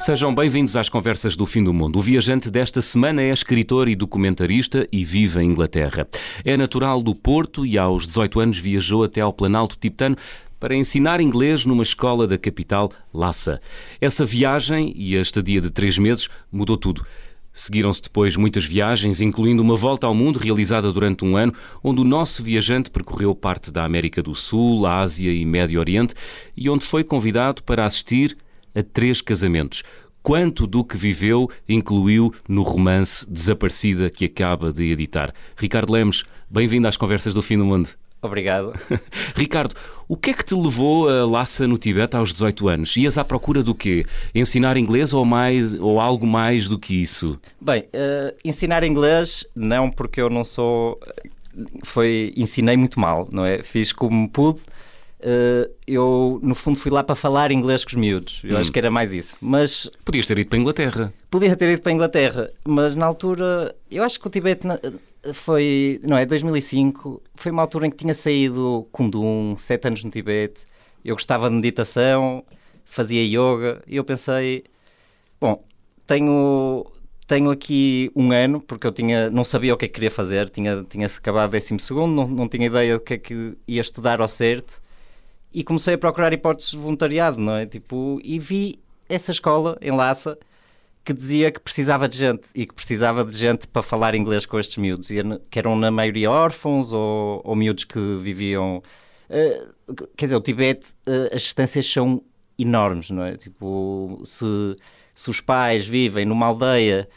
Sejam bem-vindos às Conversas do Fim do Mundo. O viajante desta semana é escritor e documentarista e vive em Inglaterra. É natural do Porto e aos 18 anos viajou até ao Planalto Tibetano para ensinar inglês numa escola da capital, Lhasa. Essa viagem e a estadia de três meses mudou tudo. Seguiram-se depois muitas viagens, incluindo uma volta ao mundo realizada durante um ano, onde o nosso viajante percorreu parte da América do Sul, Ásia e Médio Oriente e onde foi convidado para assistir a três casamentos. Quanto do que viveu incluiu no romance Desaparecida que acaba de editar. Ricardo Lemos, bem-vindo às Conversas do Fim do Mundo. Obrigado. Ricardo, o que é que te levou a Lhasa no Tibete aos 18 anos? Ias à procura do quê? Ensinar inglês ou, mais, ou algo mais do que isso? Bem, uh, ensinar inglês não, porque eu não sou. Foi, ensinei muito mal, não é? Fiz como pude. Uh, eu, no fundo, fui lá para falar inglês com os miúdos. Eu hum. acho que era mais isso. Mas. Podias ter ido para a Inglaterra. Podia ter ido para a Inglaterra, mas na altura. Eu acho que o Tibete foi, não é, 2005, foi uma altura em que tinha saído Kundun, sete anos no Tibete, eu gostava de meditação, fazia yoga, e eu pensei, bom, tenho, tenho aqui um ano, porque eu tinha, não sabia o que é que queria fazer, tinha, tinha acabado décimo segundo, não, não tinha ideia do que é que ia estudar ao certo, e comecei a procurar hipóteses de voluntariado, não é, tipo, e vi essa escola em Lhasa, que dizia que precisava de gente e que precisava de gente para falar inglês com estes miúdos, que eram na maioria órfãos ou, ou miúdos que viviam. Uh, quer dizer, o Tibete, uh, as distâncias são enormes, não é? Tipo, se, se os pais vivem numa aldeia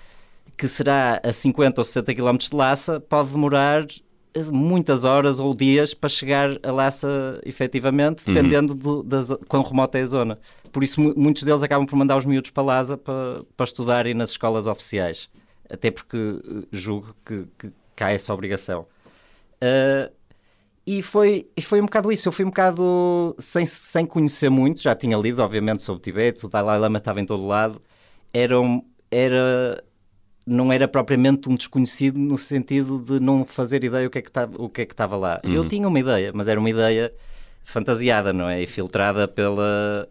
que será a 50 ou 60 km de Lhasa, pode demorar muitas horas ou dias para chegar a Lhasa efetivamente, uhum. dependendo uhum. do, das, quão remota é a zona. Por isso, muitos deles acabam por mandar os miúdos para Lhasa para, para estudarem nas escolas oficiais. Até porque eh, julgo que, que, há essa obrigação. Uh, e foi, e foi um bocado isso. Eu fui um bocado sem, sem conhecer muito. Já tinha lido, obviamente, sobre o Tibete. O Dalai Lama estava em todo lado. Era, era não era propriamente um desconhecido no sentido de não fazer ideia o que é que estava, o que é que estava lá. Uhum. Eu tinha uma ideia, mas era uma ideia fantasiada, não é? E filtrada pela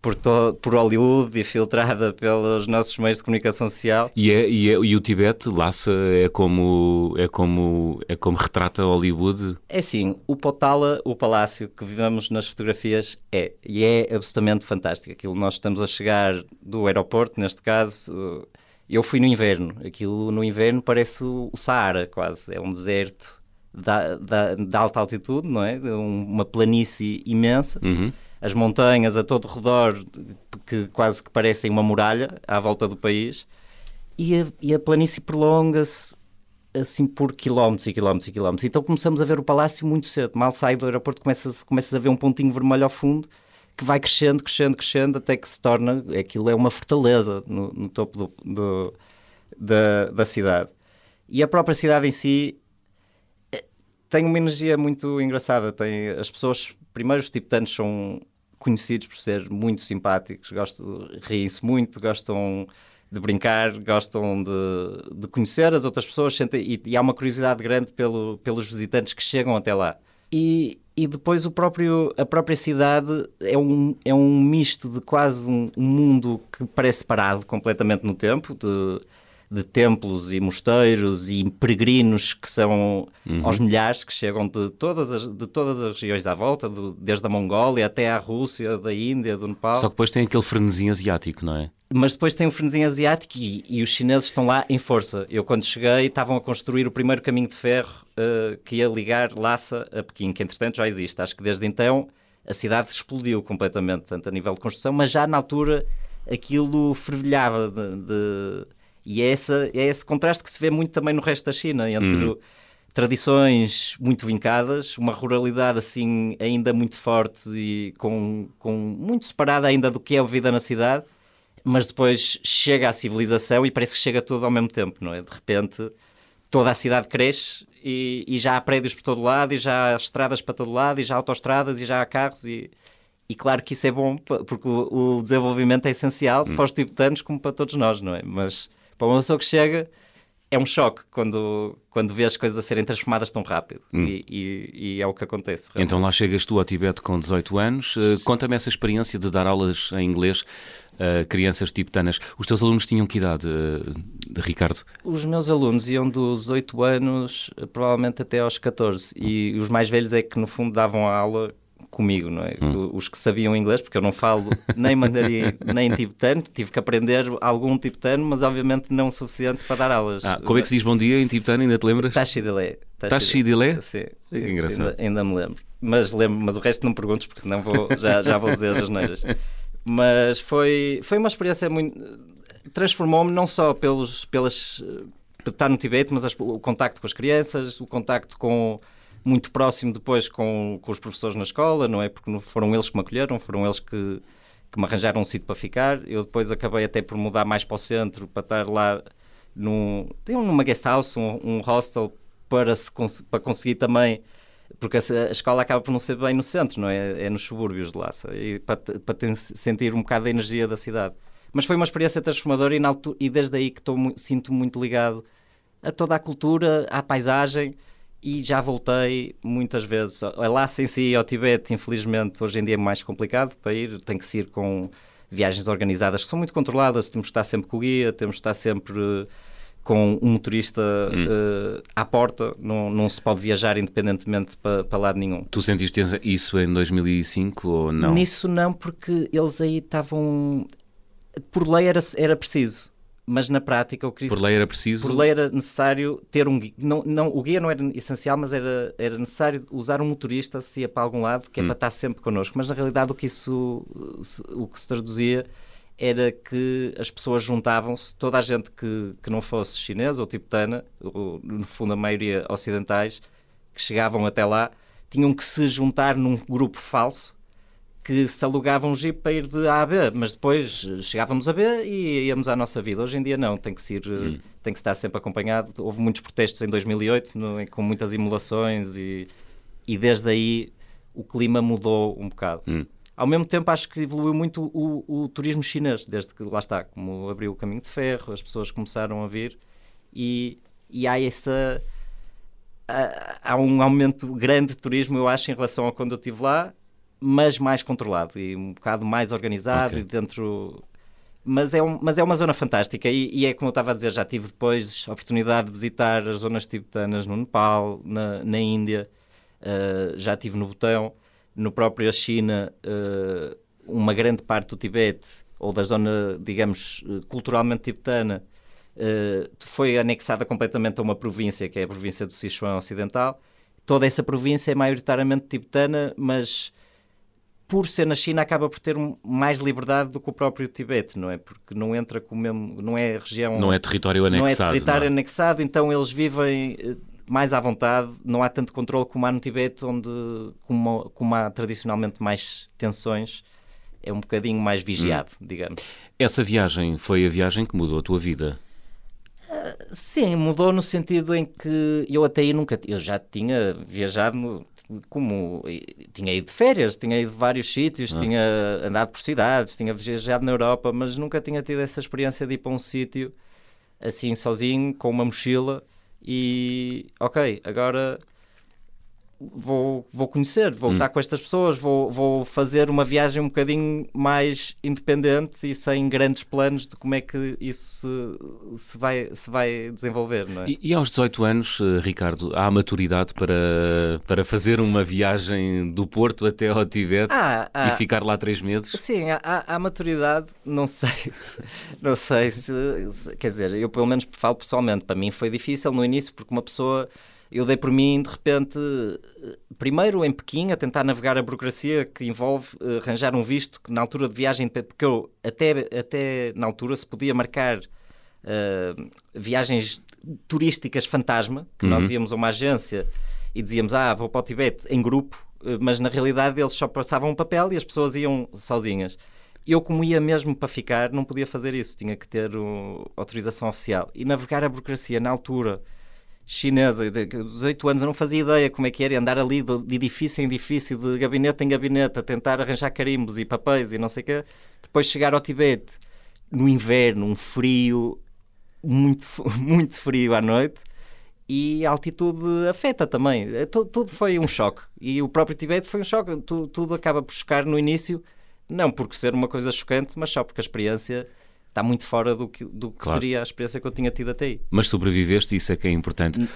por, to, por Hollywood e filtrada pelos nossos meios de comunicação social. E, é, e, é, e o Tibete, Lhasa, é como, é, como, é como retrata Hollywood? É sim, o Potala, o palácio que vivemos nas fotografias, é. E é absolutamente fantástico. Aquilo nós estamos a chegar do aeroporto, neste caso eu fui no inverno, aquilo no inverno parece o, Saara quase, é um deserto da, da, de alta altitude, não é? Uma planície imensa, uhum. as montanhas a todo redor que quase que parecem uma muralha à volta do país e a, e a planície prolonga-se assim por quilómetros e quilómetros e quilómetros. Então começamos a ver o palácio muito cedo. Mal sai do aeroporto, começas, começas a ver um pontinho vermelho ao fundo que vai crescendo, crescendo, crescendo, até que se torna, aquilo é uma fortaleza no, no topo do, do, da, da cidade. E a própria cidade em si eh, tem uma energia muito engraçada. Tem, as pessoas, primeiro, os tibetanos são conhecidos por ser muito simpáticos, gostam, riem-se muito, gostam de brincar, gostam de, de conhecer as outras pessoas sentem, e, e, há uma curiosidade grande pelo, pelos visitantes que chegam até lá. E, e depois o próprio, a própria cidade é um, é um misto de quase um, um mundo que parece parado completamente no tempo, de, de templos e mosteiros e peregrinos que são uhum. aos milhares, que chegam de todas as, de todas as regiões à volta, de, desde a Mongólia até à Rússia, da Índia, do Nepal. Só que depois tem aquele frenesim asiático, não é? Mas depois tem o frenesim asiático e, e os chineses estão lá em força. Eu, quando cheguei, estavam a construir o primeiro caminho de ferro uh, que ia ligar Lhasa a Pequim, que entretanto já existe. Acho que desde então a cidade explodiu completamente, tanto a nível de construção, mas já na altura aquilo fervilhava de, de... e é, essa, é esse contraste que se vê muito também no resto da China, entre uhum. tradições muito vincadas, uma ruralidade assim ainda muito forte e com, com muito separada ainda do que é a vida na cidade, mas depois chega a civilização e parece que chega tudo ao mesmo tempo, não é? De repente toda a cidade cresce e, e, já há prédios por todo lado, e já há estradas para todo lado, e já há autoestradas, e já há carros, e, e claro que isso é bom, porque o, o desenvolvimento é essencial hum. para os tibetanos como para todos nós, não é? Mas para uma pessoa que chega, é um choque quando, quando vê as coisas a serem transformadas tão rápido. Hum. E, e, e, é o que acontece. Realmente. Então lá chegas tu ao Tibete com 18 anos. Uh, Conta-me essa experiência de dar aulas em inglês uh, crianças tibetanas. Os teus alunos tinham que idade, uh, Ricardo? Os meus alunos iam dos 8 anos, provavelmente até aos 14. E os mais velhos é que, no fundo, davam a aula comigo, não é? Hum. Os que sabiam inglês, porque eu não falo nem mandarim nem tibetano, tive que aprender algum tibetano, mas obviamente não o suficiente para dar aulas. Ah, como é que se diz bom dia em tibetano, ainda te lembras? Tashidele. Tashidele? Sim. Que engraçado. Ainda, ainda, me lembro. Mas lembro, mas o resto não perguntes, porque senão vou, já, já vou dizer as neiras. Mas foi, foi uma experiência muito... Transformou-me não só pelos, pelas... estar no Tibete, mas as, o contacto com as crianças, o contacto com muito próximo depois com, com os professores na escola, não é? Porque foram eles que me acolheram, foram eles que, que me arranjaram um sítio para ficar. Eu depois acabei até por mudar mais para o centro, para estar lá num, numa guest house, um, um hostel, para, se, para conseguir também porque a, a, escola acaba por não ser bem no centro, não é? É nos subúrbios de Lhasa, e para, para sentir um bocado da energia da cidade. Mas foi uma experiência transformadora e, altura, e desde aí que estou, sinto muito ligado a toda a cultura, à paisagem e já voltei muitas vezes. Lá sem si ao Tibete, infelizmente, hoje em dia é mais complicado para ir, tem que se ir com viagens organizadas que são muito controladas, temos que estar sempre com o guia, temos que estar sempre com um motorista hum. uh, à porta, não, não se pode viajar independentemente para, para lado nenhum. Tu sentiste isso em 2005 ou não? Nisso não, porque eles aí estavam... Por lei era, era preciso mas na prática eu queria... Por lei era preciso... Por lei era necessário ter um guia. Não, não, o guia não era essencial, mas era, era necessário usar um motorista se ia para algum lado, que é hum. para estar sempre connosco. Mas na realidade o que isso... O que se traduzia era que as pessoas juntavam-se, toda a gente que, que não fosse chinesa ou tibetana, ou, no fundo a maioria ocidentais, que chegavam até lá, tinham que se juntar num grupo falso que se alugava um jeep para ir de A a B, mas depois chegávamos a B e íamos à nossa vida. Hoje em dia não, tem que, ser, hum. tem que estar sempre acompanhado. Houve muitos protestos em 2008, no, com muitas imolações e, e desde aí o clima mudou um bocado. Hum. Ao mesmo tempo, acho que evoluiu muito o, o, turismo chinês, desde que lá está, como abriu o caminho de ferro, as pessoas começaram a vir e, e há essa. Há, há um aumento grande de turismo, eu acho, em relação a quando eu estive lá mas mais controlado e um bocado mais organizado okay. e dentro. Mas é, um, mas é uma zona fantástica e, e, é como eu estava a dizer, já tive depois a oportunidade de visitar as zonas tibetanas no Nepal, na, na Índia, uh, já tive no Botão, no próprio China, uh, uma grande parte do Tibete, ou da zona, digamos, eh, culturalmente tibetana, uh, foi anexada completamente a uma província, que é a província do Sichuan Ocidental. Toda essa província é maioritariamente tibetana, mas por ser na China, acaba por ter mais liberdade do que o próprio Tibete, não é? Porque não entra com o mesmo. não é região. Não é território anexado. Não é território não é? anexado, então eles vivem eh, mais à vontade, não há tanto controle como há no Tibete, onde, como, como há tradicionalmente mais tensões, é um bocadinho mais vigiado, hum. digamos. Essa viagem foi a viagem que mudou a tua vida? Uh, sim, mudou no sentido em que eu até aí nunca. Eu já tinha viajado no, como tinha ido de férias, tinha ido de vários sítios, ah. tinha andado por cidades, tinha viajado na Europa, mas nunca tinha tido essa experiência de ir para um sítio assim sozinho, com uma mochila e ok, agora vou, vou conhecer, vou hum. estar com estas pessoas, vou, vou fazer uma viagem um bocadinho mais independente e sem grandes planos de como é que isso se, se vai, se vai desenvolver. Não é? e, e aos 18 anos, eh, Ricardo, há maturidade para, para fazer uma viagem do Porto até ao Tibete ah, e ficar lá três meses? Sim, há, há maturidade, não sei, não sei se, se, quer dizer, eu pelo menos falo pessoalmente, para mim foi difícil no início porque uma pessoa eu dei por mim, de repente, primeiro em Pequim, a tentar navegar a burocracia que envolve uh, arranjar um visto que na altura de viagem, porque eu até, até na altura se podia marcar uh, viagens turísticas fantasma, que uhum. nós íamos a uma agência e dizíamos, ah, vou para o Tibete em grupo, uh, mas na realidade eles só passavam um papel e as pessoas iam sozinhas. Eu, como ia mesmo para ficar, não podia fazer isso, tinha que ter uh, autorização oficial. E navegar a burocracia na altura chinesa, de 18 anos, eu não fazia ideia como é que era andar ali de, edifício em edifício, de gabinete em gabinete, a tentar arranjar carimbos e papéis e não sei o quê. Depois chegar ao Tibete, no inverno, um frio, muito, muito frio à noite, e a altitude afeta também. Tudo, tudo foi um choque. E o próprio Tibete foi um choque. Tudo, tudo acaba por chocar no início, Não porque ser uma coisa chocante, mas só porque a experiência está muito fora do que, do que Claro. seria a experiência que eu tinha tido até aí. Mas sobreviveste, isso é que é importante.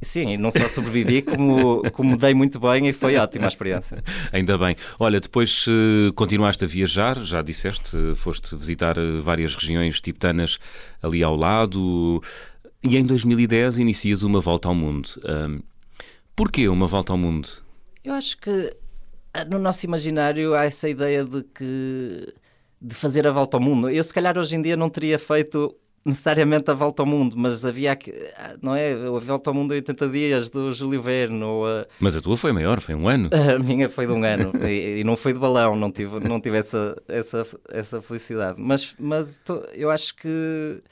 Sim, não só sobrevivi, como, como dei muito bem e foi ótima a experiência. Ainda bem. Olha, depois eh, continuaste a viajar, já disseste, eh, foste visitar eh, várias regiões tibetanas ali ao lado e em 2010 inicias uma volta ao mundo. Ahm, porquê uma volta ao mundo? Eu acho que ah, no nosso imaginário há essa ideia de que de fazer a volta ao mundo. Eu se calhar hoje em dia não teria feito necessariamente a volta ao mundo, mas havia que, ah, não é, a volta ao mundo em 80 dias do Júlio Verne ou a, Mas a tua foi maior, foi um ano. a minha foi de um ano e, e não foi de balão, não tive, não tive essa, essa, essa felicidade. Mas, mas tô- eu acho que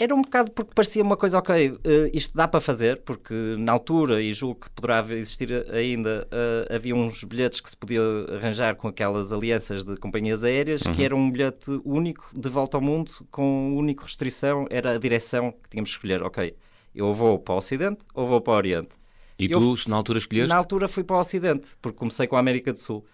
era um bocado porque parecia uma coisa, ok, eh, isto dá para fazer, porque na altura, e julgo que poderá existir ainda, eh, havia uns bilhetes que se podia arranjar com aquelas alianças de companhias aéreas, que era um bilhete único de volta ao mundo, com única restrição, era a direção que tínhamos que escolher, ok, eu vou para o Ocidente ou vou para o Oriente. E Eu tu, na altura, escolheste? Na altura fui para o Ocidente, porque comecei com a América do Sul.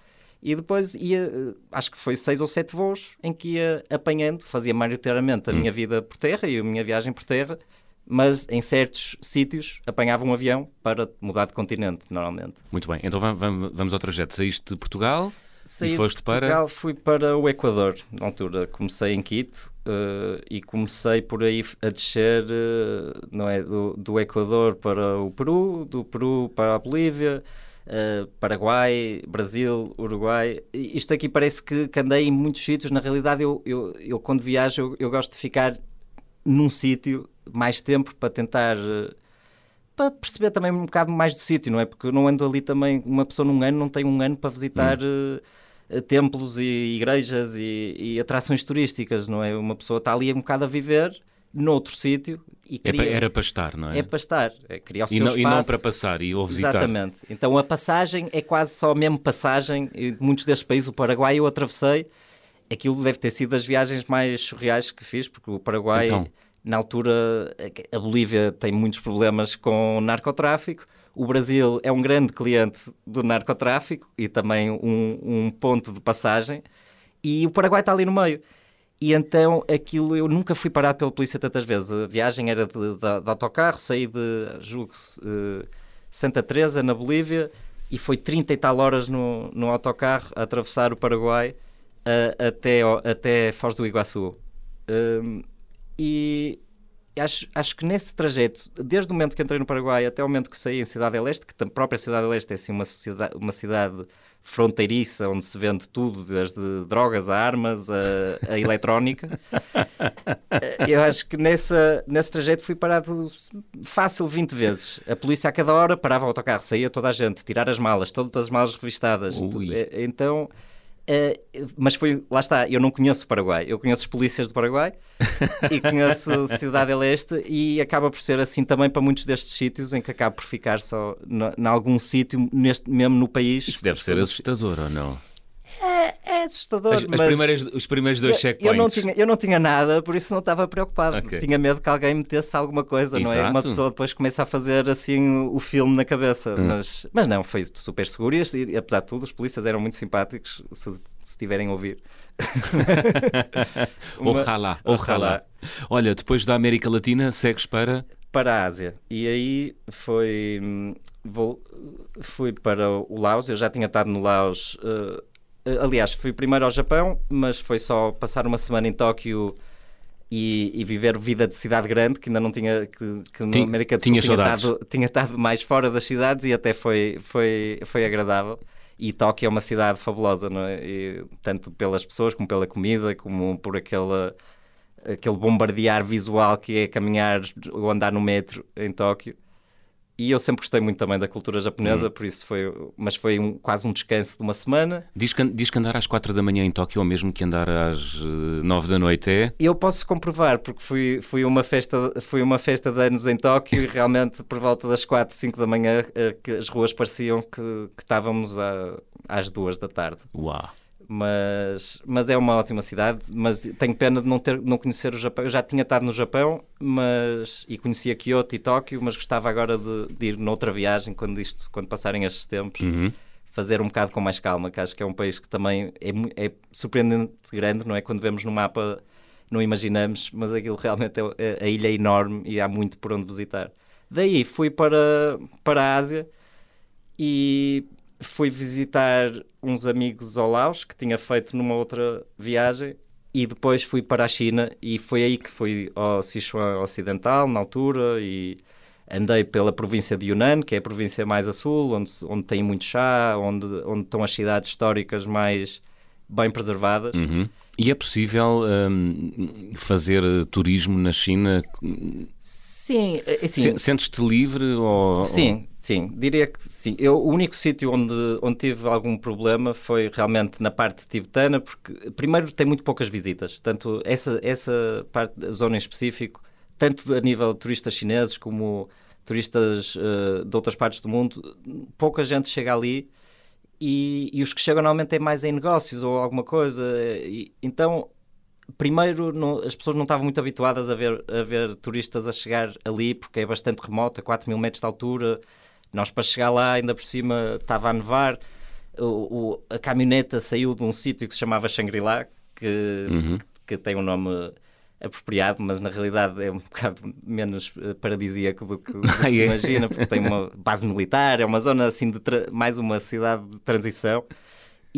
E depois ia, acho que foi seis ou sete voos em que ia apanhando, fazia maioritariamente a Hum. minha vida por terra e a minha viagem por terra, mas em certos sítios apanhava um avião para mudar de continente, normalmente. Muito bem, então va- va- vamos ao trajeto. Saíste de Portugal Saí e de foste para. Portugal, fui para o Equador, na altura. Comecei em Quito eh, e comecei por aí a descer, eh, não é, do, do Equador para o Peru, do Peru para a Bolívia, eh, Paraguai, Brasil, Uruguai. Isto aqui parece que, que andei em muitos sítios. Na realidade, eu, eu, eu quando viajo, eu, eu gosto de ficar num sítio mais tempo para tentar... eh, para perceber também um bocado mais do sítio, não é? Porque eu não ando ali também, uma pessoa num ano não tem um ano para visitar eh, eh, templos e igrejas e, e atrações turísticas, não é? Uma pessoa está ali um bocado a viver noutro sítio e É cria, pa- Era para estar, não é? é para estar, é criar o e, seu não, e não espaço. para passar e ou visitar. Exatamente. Então a passagem é quase só mesmo passagem. E muitos destes países, o Paraguai eu atravessei. Aquilo deve ter sido das viagens mais surreais que fiz, porque o Paraguai, Então. na altura, a Bolívia tem muitos problemas com narcotráfico. O Brasil é um grande cliente do narcotráfico e também um, um ponto de passagem. E o Paraguai está ali no meio. E então aquilo eu nunca fui parado pela polícia tantas vezes. A viagem era de, de- de autocarro, saí de julgo, eh, Santa Teresa, na Bolívia, e foi 30 e tal horas no, no autocarro a atravessar o Paraguai a- até, até Foz do Iguaçu. Hum, e acho, acho que nesse trajeto, desde o momento que entrei no Paraguai até o momento que saí em Cidade del Este, que a própria Cidade del Este é assim, uma, uma cidade fronteiriça onde se vende tudo, desde drogas a armas a, a eletrónica. Eh, Eu acho que nessa, nesse trajeto fui parado fácil 20 vezes. A polícia a cada hora parava o autocarro, saía toda a gente, tirar as malas, todas as malas revistadas. Ui. Eh, Então, eh, mas foi, lá está, eu não conheço o Paraguai, eu conheço os polícias do Paraguai e conheço Cidade del Este e acaba por ser assim também para muitos destes sítios em que acabo por ficar só em algum sítio, neste, mesmo no país. Isso deve ser assustador ou não? É assustador, As, as mas... primeiras, os primeiros dois Eu- eu, checkpoints. não tinha, eu não tinha nada, por isso não estava preocupado. Ok. Tinha medo que alguém metesse alguma coisa, não é? Uma Exato. pessoa depois começa a fazer assim o filme na cabeça. Hum. Mas, mas não, foi super seguro e, e, apesar de tudo, os polícias eram muito simpáticos, se, se tiverem a ouvir. Uma- Ojalá, Ojalá. Olha, depois da América Latina, segues para. para a Ásia. E aí foi. hum, Vou, fui para o Laos, eu já tinha estado no Laos. eh, aliás, fui primeiro ao Japão, mas foi só passar uma semana em Tóquio e, e viver vida de cidade grande, que ainda não tinha. que, que na América do Sul tinha estado, tinha estado mais fora das cidades e até foi, foi, foi agradável. E Tóquio é uma cidade fabulosa, não é? E tanto pelas pessoas, como pela comida, como por aquela aquele bombardear visual que é caminhar ou andar no metro em Tóquio. E eu sempre gostei muito também da cultura Hum. japonesa, por isso foi, mas foi um- quase um descanso de uma semana. Diz que, diz que andar às 4 da manhã em Tóquio, ou mesmo que andar às 9 da noite é. Eu posso comprovar, porque fui, fui, uma festa, fui uma festa de anos em Tóquio e realmente por volta das 4, 5 da manhã eh, as ruas pareciam que, que estávamos a- às 2 da tarde. Uau! Mas, mas é uma ótima cidade. Mas tenho pena de não, ter, não conhecer o Japão. Eu já tinha estado no Japão mas, e conhecia Kyoto e Tóquio, mas gostava agora de, de ir noutra viagem quando, isto, quando passarem estes tempos. Uhum. fazer um bocado com mais calma, que acho que é um país que também é, é surpreendente grande, não é? Quando vemos no mapa não imaginamos, mas aquilo realmente é, é, a ilha é enorme e há muito por onde visitar. Daí fui para, para a Ásia e fui visitar uns amigos ao Laos que tinha feito numa outra viagem e depois fui para a China e foi aí que fui ao Sichuan Ocidental na altura e andei pela província de Yunnan, que é a província mais a sul, onde, onde tem muito chá, onde, onde estão as cidades históricas mais bem preservadas. Uhum. E é possível um, fazer turismo na China? Sim. É, é assim, Sentes-te livre? Ou, sim, ou... sim. Diria que sim. Eu, o único sítio onde, onde tive algum problema foi realmente na parte tibetana, porque primeiro tem muito poucas visitas. Tanto essa, essa parte da zona em específico, tanto a nível de turistas chineses como turistas uh, de outras partes do mundo, pouca gente chega ali e, e, os que chegam normalmente é mais em negócios ou alguma coisa. E, então, primeiro, não, as pessoas não estavam muito habituadas a ver, a ver turistas a chegar ali, porque é bastante remoto, a 4 mil metros de altura. Nós, para chegar lá, ainda por cima, estava a nevar. O, o, a caminhoneta saiu de um sítio que se chamava Shangri-La, que, uhum. que, que, tem um nome apropriado, mas na realidade é um bocado menos uh, paradisíaco do que, do que se imagina, porque tem uma base militar, é uma zona assim de mais uma cidade de transição.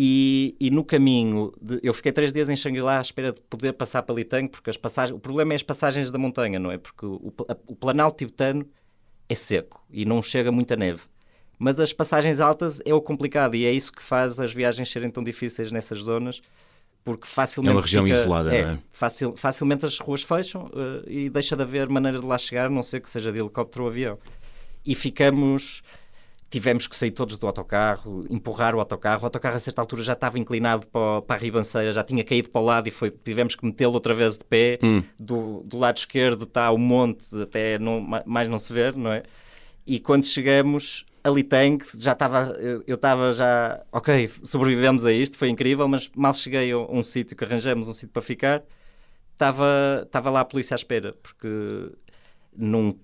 E, e no caminho, de, eu fiquei três dias em Xangri-Lá à espera de poder passar para Litang, porque as passagens, o problema é as passagens da montanha, não é? Porque o, a, o planalto tibetano é seco e não chega muita neve. Mas as passagens altas é o complicado e é isso que faz as viagens serem tão difíceis nessas zonas porque facilmente. É uma região fica, isolada, é, não é? Facil, facilmente as ruas fecham uh, e deixa de haver maneira de lá chegar, a não ser que seja de helicóptero ou avião. E ficamos. Tivemos que sair todos do autocarro, empurrar o autocarro. O autocarro, a certa altura, já estava inclinado para, para a ribanceira, já tinha caído para o lado e foi, tivemos que metê-lo outra vez de pé. Hum. Do, do lado esquerdo está o monte, até não, mais não se ver, não é? E quando chegamos, ali tem já estava, eu estava já, ok, sobrevivemos a isto, foi incrível, mas mal cheguei a um sítio que arranjamos um sítio para ficar, estava, estava lá a polícia à espera, porque num,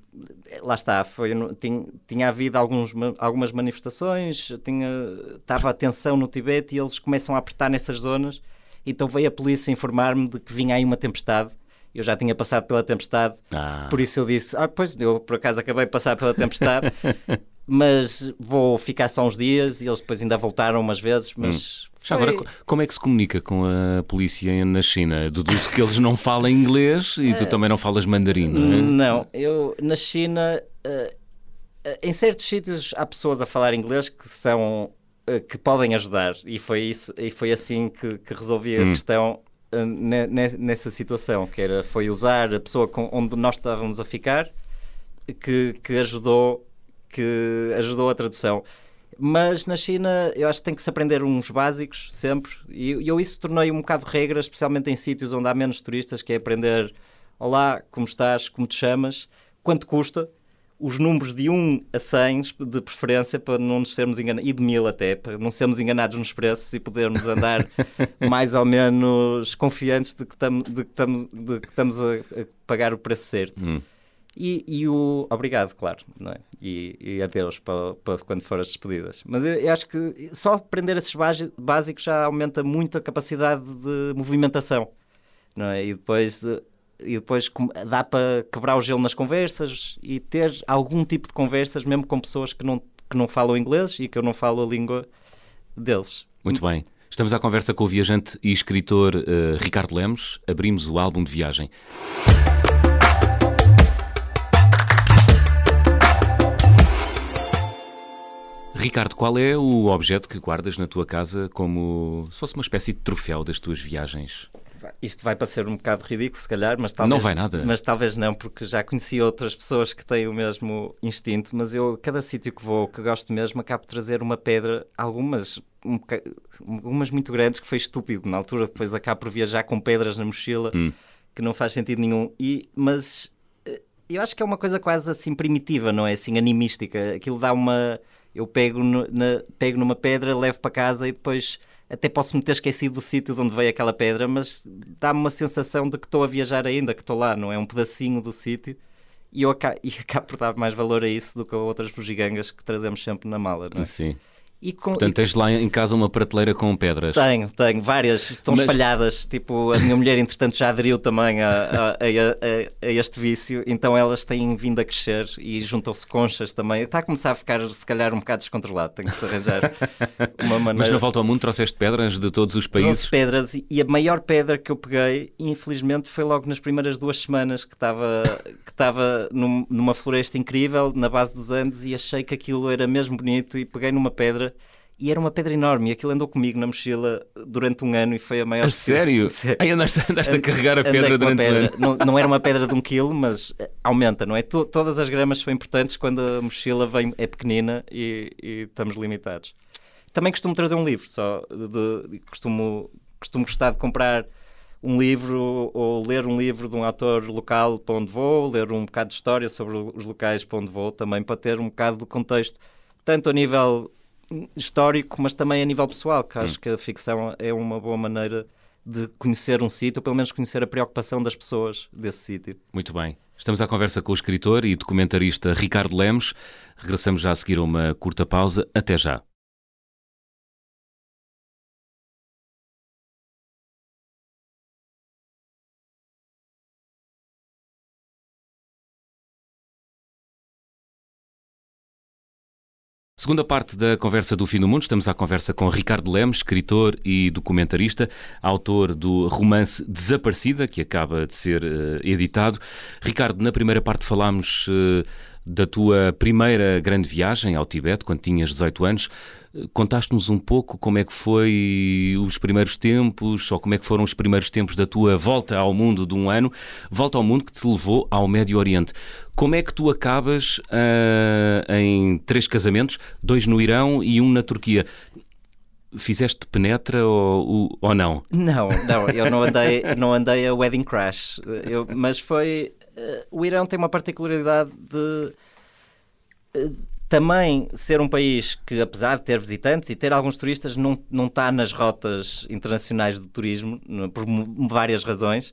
lá está, foi, tinha, tinha havido alguns, algumas manifestações, tinha, estava a tensão no Tibete e eles começam a apertar nessas zonas, então veio a polícia informar-me de que vinha aí uma tempestade eu já tinha passado pela tempestade, ah. por isso eu disse: Ah, pois eu por acaso acabei de passar pela tempestade, mas vou ficar só uns dias e eles depois ainda voltaram umas vezes, mas. Hum. Já agora, como é que se comunica com a polícia na China? Deduzo que eles não falam inglês e tu eh, também não falas mandarino, não é? Não, eu na China, uh, em certos sítios há pessoas a falar inglês que são que podem ajudar e foi isso e foi assim que, que resolvi a hum. questão nessa situação, que era foi usar a pessoa com, onde nós estávamos a ficar que, que ajudou que ajudou a tradução. Mas na China eu acho que tem que se aprender uns básicos sempre, e eu isso tornei um bocado regra, especialmente em sítios onde há menos turistas, que é aprender Olá, como estás, como te chamas, quanto custa, os números de 1 a 100 de preferência para não nos sermos enganados, e de 1000 até, para não sermos enganados nos preços e podermos andar mais ou menos confiantes de que, tam, de que, tam, de que estamos a, a, pagar o preço certo. Hum. E, e, o obrigado, claro, não é? E, e adeus para, para quando for as despedidas. Mas eu, eu, acho que só aprender esses básicos já aumenta muito a capacidade de movimentação, não é? E depois, e depois dá para quebrar o gelo nas conversas e ter algum tipo de conversas, mesmo com pessoas que não, que não falam inglês e que eu não falo a língua deles. Muito bem. Estamos à conversa com o viajante e escritor uh, Ricardo Lemos. Abrimos o álbum de viagem. Ricardo, qual é o objeto que guardas na tua casa como se fosse uma espécie de troféu das tuas viagens? Isto vai parecer um bocado ridículo, se calhar, mas talvez não vai nada. Mas talvez não, porque já conheci outras pessoas que têm o mesmo instinto. Mas eu, cada sítio que vou, que gosto mesmo, acabo de trazer uma pedra, algumas, um, algumas muito grandes, que foi estúpido na altura. Depois acabo por viajar com pedras na mochila, hum. que não faz sentido nenhum. E, mas eh, eu acho que é uma coisa quase assim primitiva, não é? Assim, animística. Aquilo dá uma eu pego, no, na, pego numa pedra, levo para casa e depois até posso me ter esquecido do sítio de onde veio aquela pedra, mas dá-me uma sensação de que estou a viajar ainda, que estou lá, não é? Um pedacinho do sítio e eu acabo, e acabo por dar mais valor a isso do que a outras bugigangas que trazemos sempre na mala, não é? Sim. E com, Portanto, e... tens lá em casa uma prateleira com pedras. Tenho, tenho, várias, estão Mas... espalhadas. Tipo, a minha mulher, entretanto, já aderiu também a, a, a, a, este vício, então elas têm vindo a crescer e juntam-se conchas também. Está a começar a ficar, se calhar, um bocado descontrolado. Tem que se arranjar uma maneira. Mas na volta ao mundo trouxeste pedras de todos os países? Trouxe pedras e a maior pedra que eu peguei, infelizmente, foi logo nas primeiras duas semanas que estava que estava num, numa floresta incrível na base dos Andes e achei que aquilo era mesmo bonito e peguei numa pedra e era uma pedra enorme e aquilo andou comigo na mochila durante um ano e foi a maior... A sério? Aí andaste, andaste a carregar a pedra durante pedra. um ano? Não, não, era uma pedra de um quilo, mas eh, aumenta, não é? todas as gramas são importantes quando a mochila vem, é pequenina e, e estamos limitados. Também costumo trazer um livro, só de, de, costumo, costumo gostar de comprar um livro ou ler um livro de um autor local para onde vou, ler um bocado de história sobre os locais para onde vou, também para ter um bocado do contexto, tanto a nível histórico, mas também a nível pessoal, que acho hum. que a ficção é uma boa maneira de conhecer um sítio, ou pelo menos conhecer a preocupação das pessoas desse sítio. Muito bem. Estamos à conversa com o escritor e documentarista Ricardo Lemos. Regressamos já a seguir a uma curta pausa. Até já. Segunda parte da conversa do Fim do Mundo, estamos à conversa com Ricardo Lemos, escritor e documentarista, autor do romance Desaparecida, que acaba de ser uh, editado. Ricardo, na primeira parte falámos uh, da tua primeira grande viagem ao Tibete, quando tinhas 18 anos. Contaste-nos um pouco como é que foi os primeiros tempos, ou como é que foram os primeiros tempos da tua volta ao mundo de um ano, volta ao mundo que te levou ao Médio Oriente. Como é que tu acabas uh, em três casamentos, dois no Irão e um na Turquia? Fizeste penetra ou, ou não? Não, não, eu não andei, não andei a wedding crash, eu, mas foi. O Irão tem uma particularidade de. Uh, também ser um país que, apesar de ter visitantes e ter alguns turistas, não, não está nas rotas internacionais do turismo, por várias razões,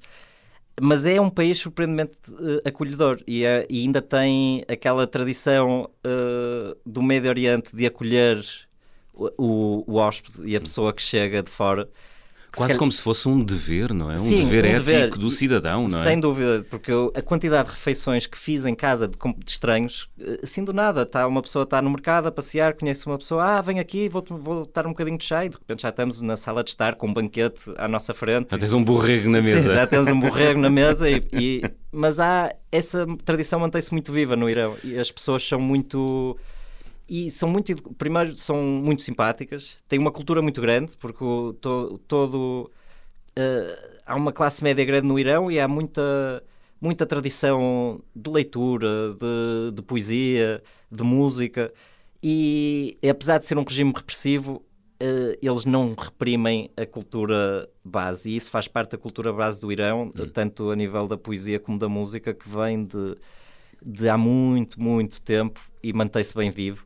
mas é um país surpreendentemente uh, acolhedor e, é, e, ainda tem aquela tradição uh, do Médio Oriente de acolher o, o, o hóspede e a pessoa que chega de fora Quase como se fosse um dever, não é? Um Sim, dever um ético dever, do cidadão, não é? Sem dúvida, porque eu, a quantidade de refeições que fiz em casa de, de estranhos, eh, assim do nada, tá, uma pessoa está no mercado a passear, conhece uma pessoa, ah, vem aqui, vou, vou estar um bocadinho de chá, e de repente já estamos na sala de estar com um banquete à nossa frente. Já tens um borrego na mesa. Sim, já temos um borrego na mesa, e, e, mas há, essa tradição mantém-se muito viva no Irão, e as pessoas são muito e são muito primeiro são muito simpáticas têm uma cultura muito grande porque o, to, todo uh, há uma classe média grande no Irão e há muita muita tradição de leitura de, de poesia de música e apesar de ser um regime repressivo uh, eles não reprimem a cultura base e isso faz parte da cultura base do Irão hum. tanto a nível da poesia como da música que vem de de há muito, muito tempo e mantém-se bem vivo.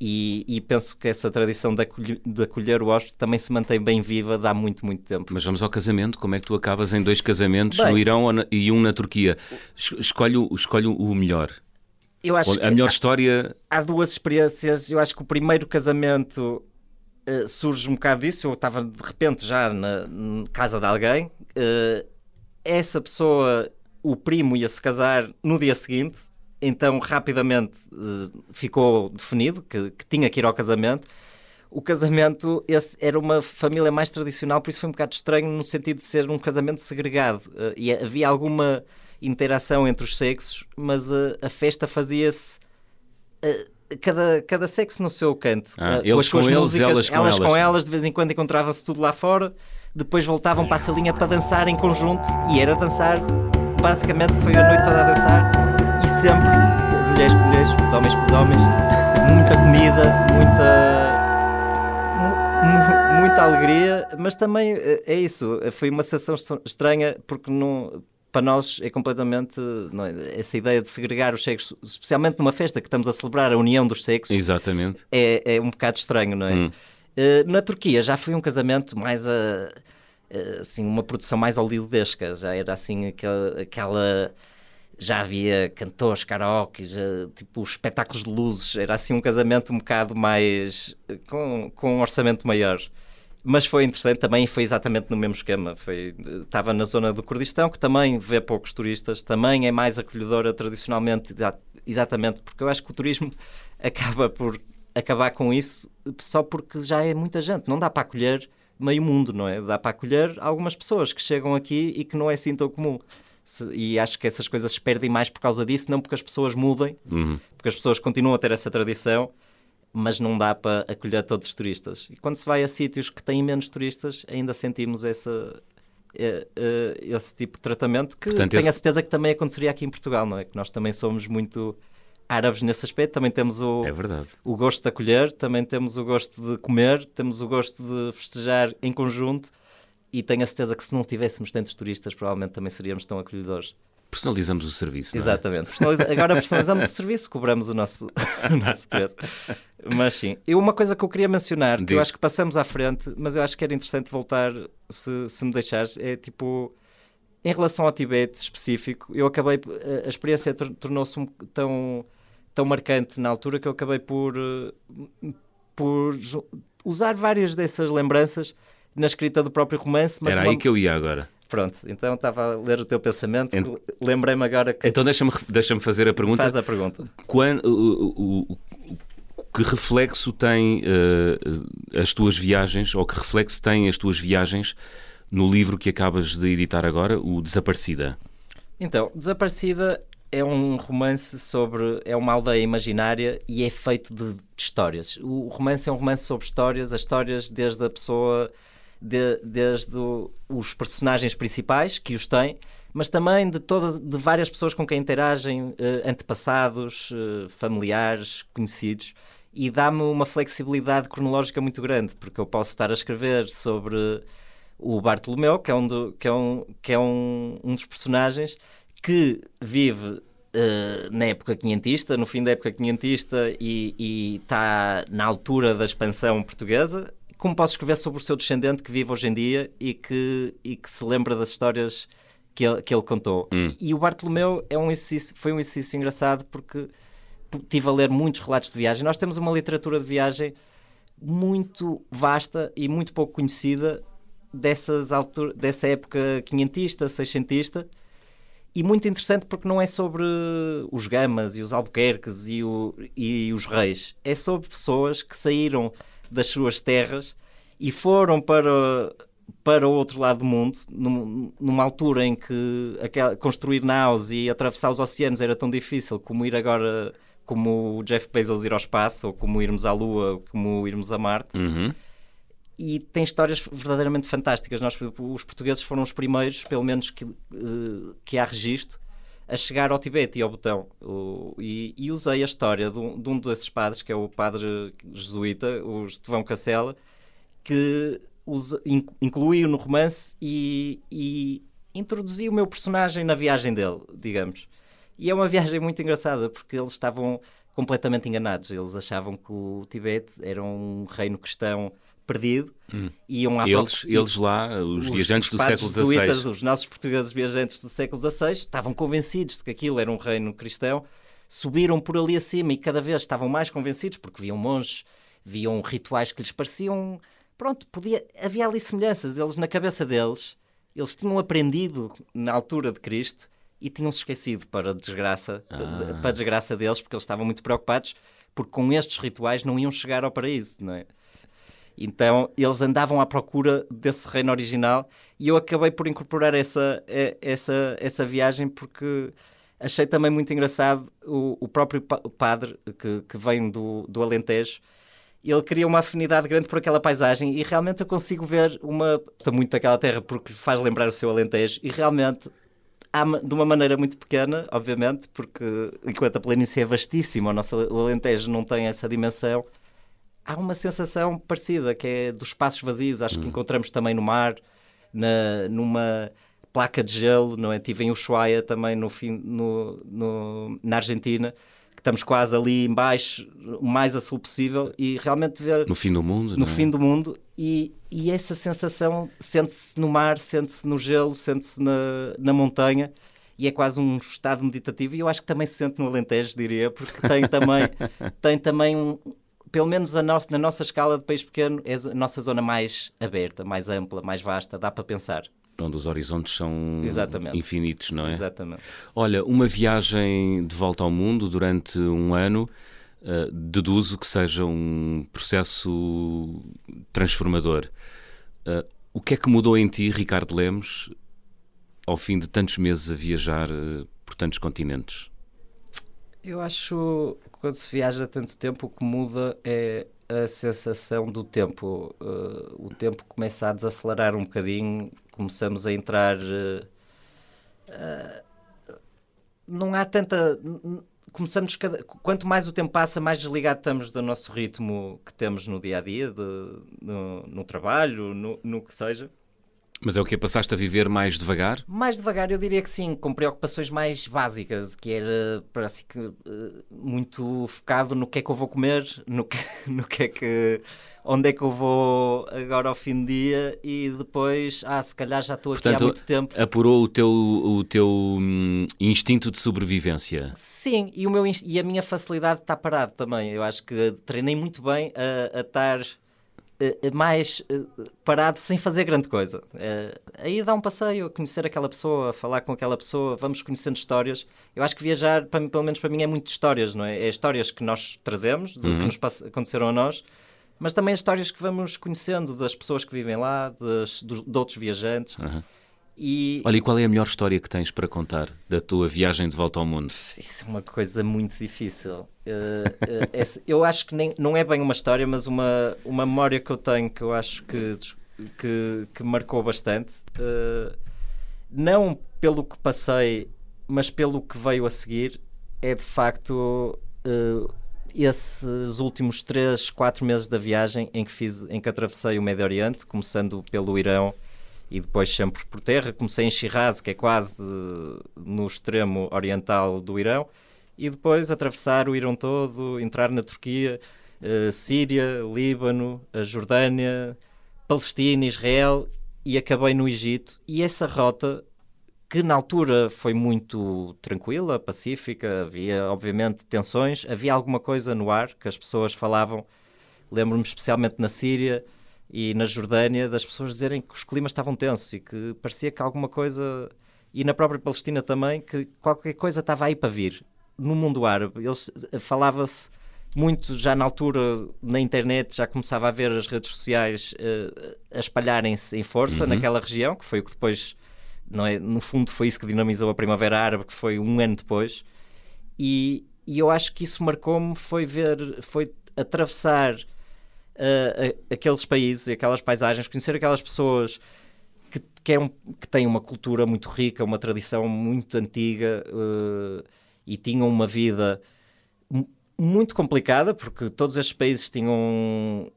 E, e, penso que essa tradição de acolher, de acolher, o hóspede também se mantém bem viva de há muito, muito tempo. Mas vamos ao casamento. Como é que tu acabas em dois casamentos bem, no Irão e um na Turquia? Escolhe, escolhe o melhor. Eu acho a melhor história. Há duas experiências. Eu acho que o primeiro casamento uh, surge um bocado disso. Eu estava de repente já na, na casa de alguém. Uh, essa pessoa, o primo, ia se casar no dia seguinte então rapidamente uh, ficou definido que, que, tinha que ir ao casamento. O casamento esse era uma família mais tradicional, por isso foi um bocado estranho no sentido de ser um casamento segregado. Uh, e havia alguma interação entre os sexos, mas uh, a festa fazia-se cada, cada sexo no seu canto. Ah, eles com, com eles, músicas, elas com elas. Elas com elas, de vez em quando encontrava-se tudo lá fora, depois voltavam para a salinha para dançar em conjunto e era dançar. Basicamente foi a noite toda a dançar sempre, mulheres por mulheres, os homens pelos homens, muita comida, muita, muita alegria, mas também eh, é isso, foi uma sensação estranha porque não, para nós é completamente é, essa ideia de segregar os sexos, especialmente numa festa que estamos a celebrar a união dos sexos. Exatamente. É, é um bocado estranho, não é? Hum. Uh, na Turquia já foi um casamento mais a, assim, uma produção mais hollywoodesca, já era assim aquela, aquela já havia cantores, karaoke, tipo os espetáculos de luzes, era assim um casamento um bocado mais com, com um orçamento maior. Mas foi interessante também, foi exatamente no mesmo esquema. Foi, estava na zona do Kurdistão, que também vê poucos turistas, também é mais acolhedora tradicionalmente, exatamente porque eu acho que o turismo acaba por acabar com isso só porque já é muita gente. Não dá para acolher meio mundo, não é? Dá para acolher algumas pessoas que chegam aqui e que não é assim tão comum. Se, e acho que essas coisas se perdem mais por causa disso, não porque as pessoas mudem, uhum. porque as pessoas continuam a ter essa tradição, mas não dá para acolher todos os turistas. E quando se vai a sítios que têm menos turistas, ainda sentimos essa, eh, eh, esse tipo de tratamento que Portanto, tenho esse... a certeza que também aconteceria aqui em Portugal, não é? Que nós também somos muito árabes nesse aspecto, também temos o, é o gosto de acolher, também temos o gosto de comer, temos o gosto de festejar em conjunto e tenho a certeza que se não tivéssemos tantos turistas, provavelmente também seríamos tão acolhedores. Personalizamos o serviço. É? Exatamente. Personaliza... Agora personalizamos o serviço, cobramos o nosso, o nosso preço. Mas sim. E uma coisa que eu queria mencionar, Diz. que eu acho que passamos à frente, mas eu acho que era interessante voltar, se, se me deixares, é tipo em relação ao Tibete específico, eu acabei. A experiência tornou-se um, tão, tão marcante na altura que eu acabei por, eh, por usar várias dessas lembranças na escrita do próprio romance. Era aí que eu ia agora. Pronto, então estava a ler o teu pensamento. Ent... Lembrei-me agora que. Então deixa-me deixa fazer a pergunta. Faz a pergunta. Quando, o, o, que reflexo tem uh, as tuas viagens, ou que reflexo têm as tuas viagens no livro que acabas de editar agora, o Desaparecida? Então, Desaparecida é um romance sobre. é uma aldeia imaginária e é feito de, de histórias. O romance é um romance sobre histórias, as histórias desde a pessoa. De, desde os personagens principais que os têm, mas também de todas, de várias pessoas com quem interagem, eh, antepassados, eh, familiares, conhecidos, e dá-me uma flexibilidade cronológica muito grande, porque eu posso estar a escrever sobre o Bartolomeu, que é um, do, que é um, que é um, um dos personagens que vive uh, na época quinhentista, no fim da época quinhentista e está na altura da expansão portuguesa. Como posso escrever sobre o seu descendente que vive hoje em dia e que, e que se lembra das histórias que ele, que ele contou? Hum. E o Bartolomeu é um foi um exercício engraçado porque tive a ler muitos relatos de viagem. Nós temos uma literatura de viagem muito vasta e muito pouco conhecida dessas altura, dessa época quinhentista, seiscentista, e muito interessante porque não é sobre os gamas e os albuquerques e, o, e os reis, é sobre pessoas que saíram das suas terras e foram para para o outro lado do mundo, numa altura em que aquela, construir naus e atravessar os oceanos era tão difícil como ir agora, como o Jeff Bezos ir ao espaço, ou como irmos à Lua, ou como irmos a Marte. Uhum e tem histórias verdadeiramente fantásticas. Nós, os portugueses foram os primeiros, pelo menos que, uh, que há registro, a chegar ao Tibete e ao Botão. O, e, e, usei a história de um, de um, desses padres, que é o padre jesuíta, o Estevão Cacela, que incluiu no romance e, e introduzi o meu personagem na viagem dele, digamos. E é uma viagem muito engraçada, porque eles estavam completamente enganados. Eles achavam que o Tibete era um reino cristão perdido. Hum. Iam à eles, eles lá, os, os viajantes do século XVI. Os nossos portugueses viajantes do século XVI estavam convencidos de que aquilo era um reino cristão, subiram por ali acima e cada vez estavam mais convencidos porque viam monges, viam rituais que lhes pareciam. Pronto, podia, havia ali semelhanças. Eles, na cabeça deles, eles tinham aprendido na altura de Cristo e tinham-se esquecido para a desgraça, ah. para a desgraça deles, porque eles estavam muito preocupados, porque com estes rituais não iam chegar ao paraíso, não é? Então eles andavam à procura desse reino original e eu acabei por incorporar essa, essa, essa viagem porque achei também muito engraçado o, o próprio padre que, que vem do, do Alentejo. Ele cria uma afinidade grande por aquela paisagem e realmente eu consigo ver uma. Estou muito daquela terra porque faz lembrar o seu Alentejo e realmente de uma maneira muito pequena, obviamente, porque enquanto a planície é vastíssima, o nosso Alentejo não tem essa dimensão há uma sensação parecida, que é dos espaços vazios. Acho que hum. encontramos também no mar, na, numa placa de gelo, não é? Tive em Ushuaia também no fim, no, no, na Argentina, que estamos quase ali embaixo, o mais a sul possível, e realmente ver... No fim do mundo, No é? fim do mundo, e, e essa sensação sente-se no mar, sente-se no gelo, sente-se na, na montanha, e é quase um estado meditativo e eu acho que também se sente no Alentejo, diria, porque tem também, tem também um, pelo menos no, na nossa escala de país pequeno, é a nossa zona mais aberta, mais ampla, mais vasta, dá para pensar. Onde os horizontes são Exatamente. infinitos, não é? Exatamente. Olha, uma viagem de volta ao mundo durante um ano, uh, deduzo que seja um processo transformador. Uh, o que é que mudou em ti, Ricardo Lemos, ao fim de tantos meses a viajar uh, por tantos continentes? Eu acho que quando se viaja tanto tempo, o que muda é a sensação do tempo. Uh, o tempo começa a desacelerar um bocadinho, começamos a entrar. Uh, uh, não há tanta. Começamos cada, quanto mais o tempo passa, mais desligado estamos do nosso ritmo que temos no dia a dia, de, no, no, trabalho, no, no que seja. Mas é o que passaste a viver mais devagar? Mais devagar, eu diria que sim, com preocupações mais básicas, que era parece que muito focado no que é que eu vou comer, no que, no que é que onde é que eu vou agora ao fim do dia e depois, ah, se calhar já estou aqui Portanto, há muito tempo. Apurou o teu, o teu hum, instinto de sobrevivência. Sim, e, o meu, e a minha facilidade está parado também. Eu acho que treinei muito bem a, a estar eh, eh, mais eh, parado sem fazer grande coisa. a ir dar um passeio, a conhecer aquela pessoa, a falar com aquela pessoa, vamos conhecendo histórias. Eu acho que viajar, para, pelo menos para mim, é muito histórias, não é? É histórias que nós trazemos, do uhum. que nos aconteceram a nós, mas também histórias que vamos conhecendo das pessoas que vivem lá, das, de outros viajantes. Uhum. E... Olha, e qual é a melhor história que tens para contar da tua viagem de volta ao mundo? Isso é uma coisa muito difícil. Uh, uh, eu acho que nem, não é bem uma história, mas uma, uma memória que eu tenho que eu acho que, que, que marcou bastante. Uh, não pelo que passei, mas pelo que veio a seguir, é de facto esses últimos 3, 4 meses da viagem em que, fiz, em que atravessei o Médio Oriente, começando pelo Irão e depois sempre por terra. Comecei em Shiraz, que é quase no extremo oriental do Irão, e depois atravessar o Irão todo, entrar na Turquia, uh, Síria, Líbano, a Jordânia, Palestina, Israel e acabei no Egito. E essa rota, que na altura foi muito tranquila, pacífica, havia obviamente tensões, havia alguma coisa no ar que as pessoas falavam. Lembro-me especialmente na Síria e na Jordânia das pessoas dizerem que os climas estavam tensos e que parecia que alguma coisa e na própria Palestina também que qualquer coisa estava aí para vir no mundo árabe eles eh, falava-se muito já na altura na internet já começava a ver as redes sociais uh, a espalharem-se em força uhum. naquela região que foi o que depois não é no fundo foi isso que dinamizou a Primavera Árabe que foi um ano depois e, e eu acho que isso marcou-me foi ver foi atravessar uh, aqueles países e aquelas paisagens, conhecer aquelas pessoas que, que, é um, que têm uma cultura muito rica, uma tradição muito antiga uh, e tinham uma vida muito complicada, porque todos estes países tinham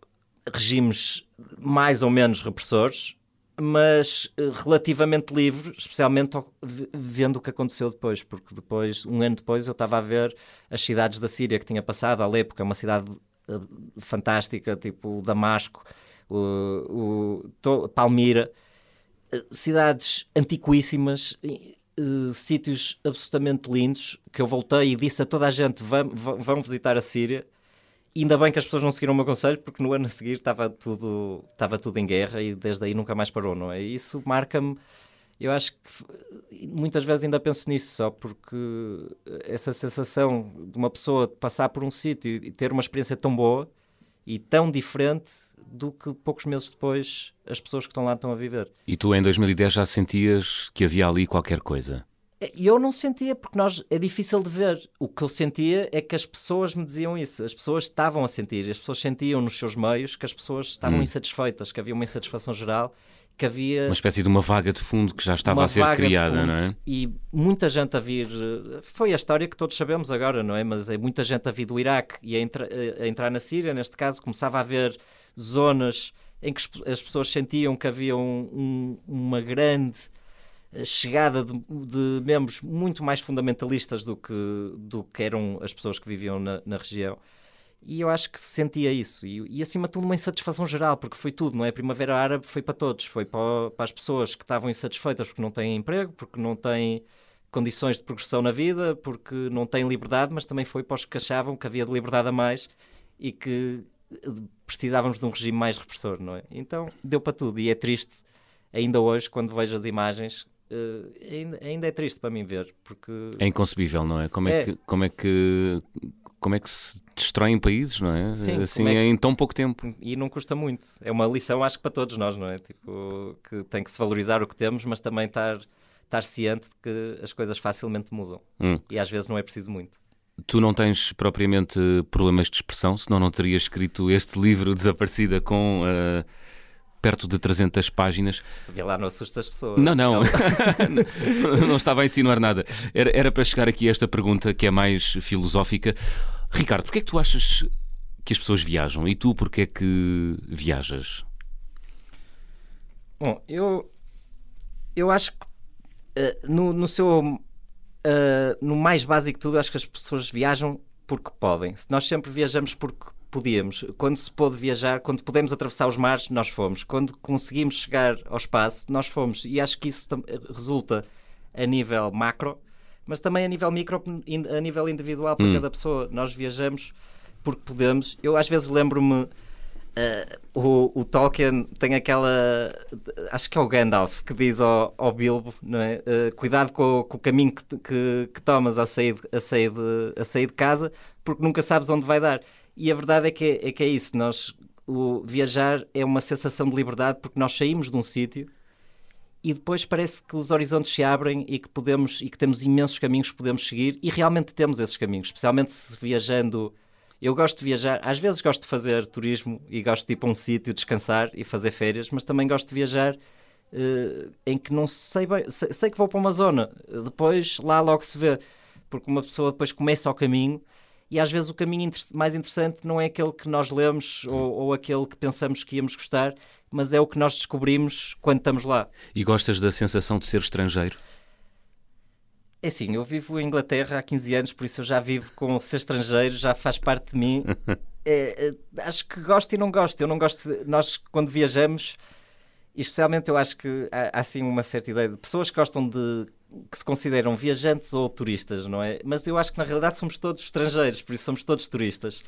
regimes mais ou menos repressores, mas eh, relativamente livre, especialmente vendo o que aconteceu depois, porque depois, um ano depois, eu estava a ver as cidades da Síria que tinha passado, Alepo, que é uma cidade fantástica, tipo Damasco, o, o Palmira, eh, cidades antiquíssimas, uh, sítios absolutamente lindos, que eu voltei e disse a toda a gente, vão, vão visitar a Síria, ainda bem que as pessoas não seguiram o meu conselho, porque no ano a seguir estava tudo, estava tudo em guerra e desde aí nunca mais parou, não é? Isso marca-me eu acho que muitas vezes ainda penso nisso só porque essa sensação de uma pessoa passar por um sítio e ter uma experiência tão boa e tão diferente do que poucos meses depois as pessoas que estão lá estão a viver. E tu em 2010 já sentias que havia ali qualquer coisa? Eu não sentia, porque nós é difícil de ver. O que eu sentia é que as pessoas me diziam isso. As pessoas estavam a sentir, as pessoas sentiam nos seus meios que as pessoas estavam hum. insatisfeitas, que havia uma insatisfação geral que havia... Uma espécie de uma vaga de fundo que já estava a ser criada, não é? E muita gente a vir... Foi a história que todos sabemos agora, não é? Mas é muita gente a vir do Iraque e a, entra, a entrar na Síria, neste caso, começava a haver zonas em que as pessoas sentiam que havia um, um, uma grande eh, chegada de, de, membros muito mais fundamentalistas do que, do que eram as pessoas que viviam na, na região. E eu acho que sentia isso. E, e, acima de tudo, uma insatisfação geral, porque foi tudo, não é? A Primavera Árabe foi para todos. Foi para, para as pessoas que estavam insatisfeitas porque não têm emprego, porque não têm condições de progressão na vida, porque não têm liberdade, mas também foi para os que achavam que havia de liberdade a mais e que precisávamos de um regime mais repressor, não é? Então deu para tudo e é triste, ainda hoje, quando vejo as imagens, uh, ainda, ainda, é triste para mim ver, porque... É inconcebível, não é? Como é, é. que... Como é que como é que se destroem países, não é? Sim, assim, é que... em tão pouco tempo. E não custa muito. É uma lição, acho que para todos nós, não é? Tipo, que tem que se valorizar o que temos, mas também estar, estar ciente de que as coisas facilmente mudam. Hum. E às vezes não é preciso muito. Tu não tens propriamente problemas de expressão, senão não terias escrito este livro Desaparecida com uh, perto de 300 páginas. Vê lá, não assusta as pessoas. Não, não. não estava a insinuar nada. Era, era para chegar aqui a esta pergunta que é mais filosófica. Ricardo, porquê é que tu achas que as pessoas viajam? E tu, porquê é que viajas? Bom, eu, eu acho que uh, no, no seu uh, no mais básico de tudo, acho que as pessoas viajam porque podem. Se nós sempre viajamos porque podíamos, quando se pôde viajar, quando podemos atravessar os mares, nós fomos. Quando conseguimos chegar ao espaço, nós fomos. E acho que isso resulta a nível macro, mas também a nível micro, a nível individual para hum. cada pessoa. Nós viajamos porque podemos. Eu às vezes lembro-me Uh, o, o, Tolkien tem aquela. Acho que é o Gandalf que diz ao, ao Bilbo: não é? Uh, cuidado com, com, o caminho que, que, que, tomas a sair, a, sair de, a sair de casa, porque nunca sabes onde vai dar. E a verdade é que é, é que é isso. Nós, o viajar é uma sensação de liberdade porque nós saímos de um sítio e depois parece que os horizontes se abrem e que podemos e que temos imensos caminhos que podemos seguir e realmente temos esses caminhos, especialmente se viajando. Eu gosto de viajar, às vezes gosto de fazer turismo e gosto de ir para um sítio, descansar e fazer férias, mas também gosto de viajar uh, em que não sei bem, sei, sei, que vou para uma zona, depois lá logo se vê, porque uma pessoa depois começa o caminho e às vezes o caminho inter mais interessante não é aquele que nós lemos ou, ou aquele que pensamos que íamos gostar, mas é o que nós descobrimos quando estamos lá. E gostas da sensação de ser estrangeiro? É assim, eu vivo em Inglaterra há 15 anos, por isso eu já vivo com ser estrangeiro, já faz parte de mim. É, é, acho que gosto e não gosto. Eu não gosto. De, nós, quando viajamos, especialmente eu acho que há, há assim uma certa ideia de pessoas que gostam de. que se consideram viajantes ou turistas, não é? Mas eu acho que na realidade somos todos estrangeiros, por isso somos todos turistas.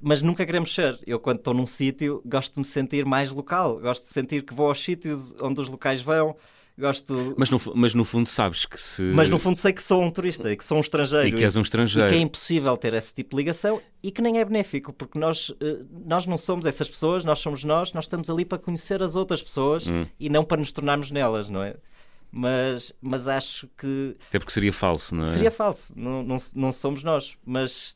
Mas nunca queremos ser. Eu, quando estou num sítio, gosto de me sentir mais local. Gosto de sentir que vou aos sítios onde os locais vão gosto. Mas no, mas no fundo sabes que se. Mas no fundo sei que sou um turista e que sou um estrangeiro. E que és um estrangeiro. E que é impossível ter esse tipo de ligação e que nem é benéfico, porque nós, eh, nós não somos essas pessoas, nós somos nós, nós estamos ali para conhecer as outras pessoas hum. e não para nos tornarmos nelas, não é? Mas, mas acho que. Até porque seria falso, não é? Seria falso, não, não, não somos nós. Mas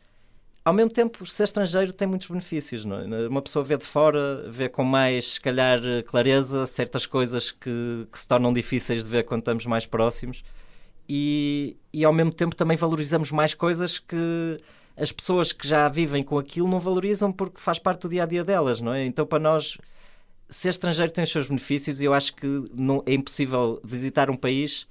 ao mesmo tempo, ser estrangeiro tem muitos benefícios. Não é? Uma pessoa vê de fora, vê com mais, se calhar, clareza certas coisas que, que se tornam difíceis de ver quando estamos mais próximos. E, e ao mesmo tempo também valorizamos mais coisas que as pessoas que já vivem com aquilo não valorizam porque faz parte do dia a dia delas, não é? Então, para nós, ser estrangeiro tem os seus benefícios e eu acho que não, é impossível visitar um país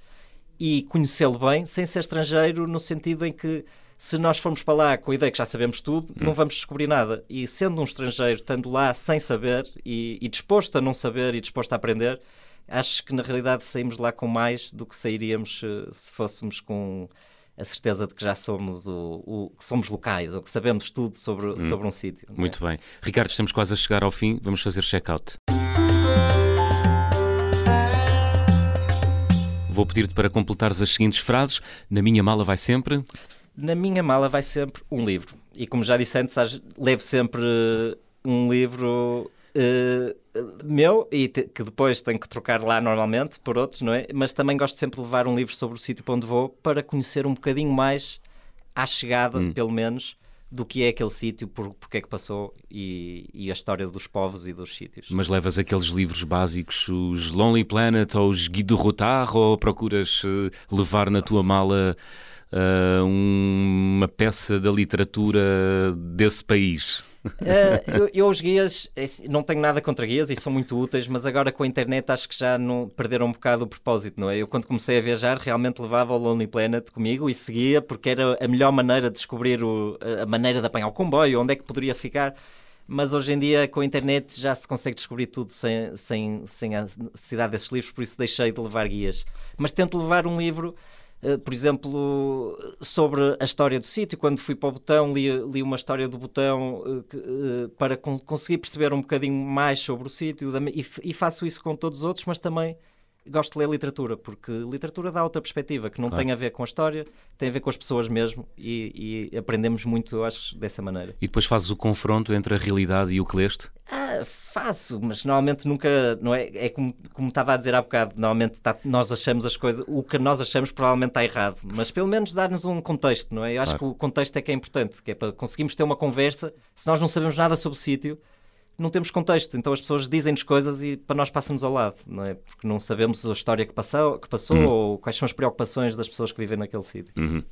e conhecê-lo bem sem ser estrangeiro, no sentido em que se nós formos para lá com a ideia que já sabemos tudo, hum. não vamos descobrir nada. E sendo um estrangeiro, estando lá sem saber e, e, disposto a não saber e disposto a aprender, acho que na realidade saímos de lá com mais do que sairíamos se, se fôssemos com a certeza de que já somos o, o que somos locais ou que sabemos tudo sobre, hum. sobre um sítio. É? Muito bem. Ricardo, estamos quase a chegar ao fim, vamos fazer check-out. Vou pedir-te para completares as seguintes frases. Na minha mala vai sempre na minha mala vai sempre um livro. E como já disse antes, levo sempre um livro uh, meu e te, que depois tenho que trocar lá normalmente por outros, não é? Mas também gosto sempre de levar um livro sobre o sítio para onde vou para conhecer um bocadinho mais à chegada, hum. pelo menos, do que é aquele sítio, por, porque é que passou e, e, a história dos povos e dos sítios. Mas levas aqueles livros básicos, os Lonely Planet ou os Guido Rotar, ou procuras uh, levar na tua mala uh, uma peça da literatura desse país? Uh, eu, eu, os guias, é assim, não tenho nada contra guias e são muito úteis, mas agora com a internet acho que já não, perderam um bocado o propósito, não é? Eu quando comecei a viajar realmente levava o Lonely Planet comigo e seguia porque era a melhor maneira de descobrir o, a maneira de apanhar o comboio, onde é que poderia ficar. Mas hoje em dia com a internet já se consegue descobrir tudo sem, sem, sem a necessidade desses livros, por isso deixei de levar guias. Mas tento levar um livro por exemplo, sobre a história do sítio, quando fui para o Botão, li, li uma história do Botão uh, uh, para con conseguir perceber um bocadinho mais sobre o sítio e, faço isso com todos os outros, mas também gosto de ler literatura, porque literatura dá outra perspectiva, que não claro. tem a ver com a história, tem a ver com as pessoas mesmo e, e, aprendemos muito, eu acho, dessa maneira. E depois fazes o confronto entre a realidade e o que leste? Ah, faço, mas normalmente nunca, não é, é como, como estava a dizer há bocado, normalmente tá, nós achamos as coisas, o que nós achamos provavelmente está errado, mas pelo menos dar-nos um contexto, não é? Eu acho claro. que o contexto é que é importante, que é para conseguirmos ter uma conversa, se nós não sabemos nada sobre o sítio, não temos contexto, então as pessoas dizem-nos coisas e para nós passam-nos ao lado, não é? Porque não sabemos a história que passou, que passou uhum. ou quais são as preocupações das pessoas que vivem naquele sítio. Uhum.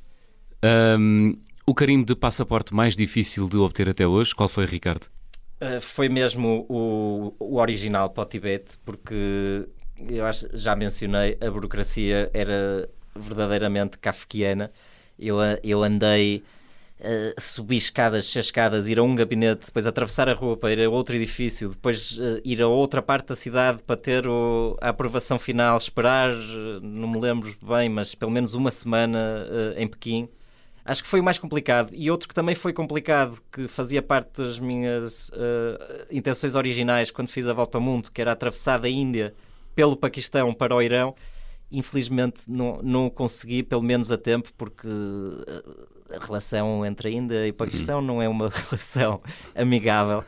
Um, o carimbo de passaporte mais difícil de obter até hoje, qual foi, Ricardo? Uh, foi mesmo o, o original para o Tibete, porque eu acho, já mencionei, a burocracia era verdadeiramente kafkiana. Eu, eu andei Uh, subir escadas, escadas, ir a um gabinete, depois atravessar a rua para ir a outro edifício, depois uh, ir a outra parte da cidade para ter o, a aprovação final, esperar, uh, não me lembro bem, mas pelo menos uma semana em Pequim. Acho que foi o mais complicado. E outro que também foi complicado, que fazia parte das minhas intenções originais quando fiz a volta ao mundo, que era atravessar da Índia pelo Paquistão para o Irão infelizmente não, não consegui, pelo menos a tempo, porque a relação entre a Índia e o Paquistão uhum. não é uma relação amigável.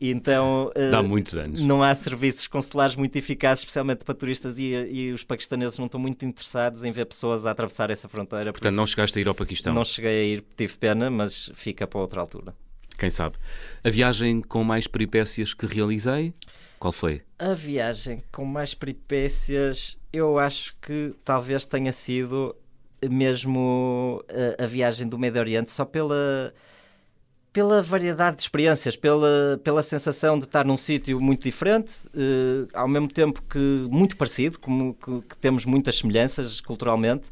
Então, Dá muitos anos. não há serviços consulares muito eficazes, especialmente para turistas, e, e, os paquistaneses não estão muito interessados em ver pessoas a atravessar essa fronteira. Portanto, não chegaste a ir ao Paquistão? Não cheguei a ir, tive pena, mas fica para outra altura. Quem sabe? A viagem com mais peripécias que realizei, qual foi? A viagem com mais peripécias, eu acho que talvez tenha sido mesmo a, a viagem do Médio Oriente só pela pela variedade de experiências, pela, pela sensação de estar num sítio muito diferente, uh, ao mesmo tempo que muito parecido, como que, que temos muitas semelhanças culturalmente.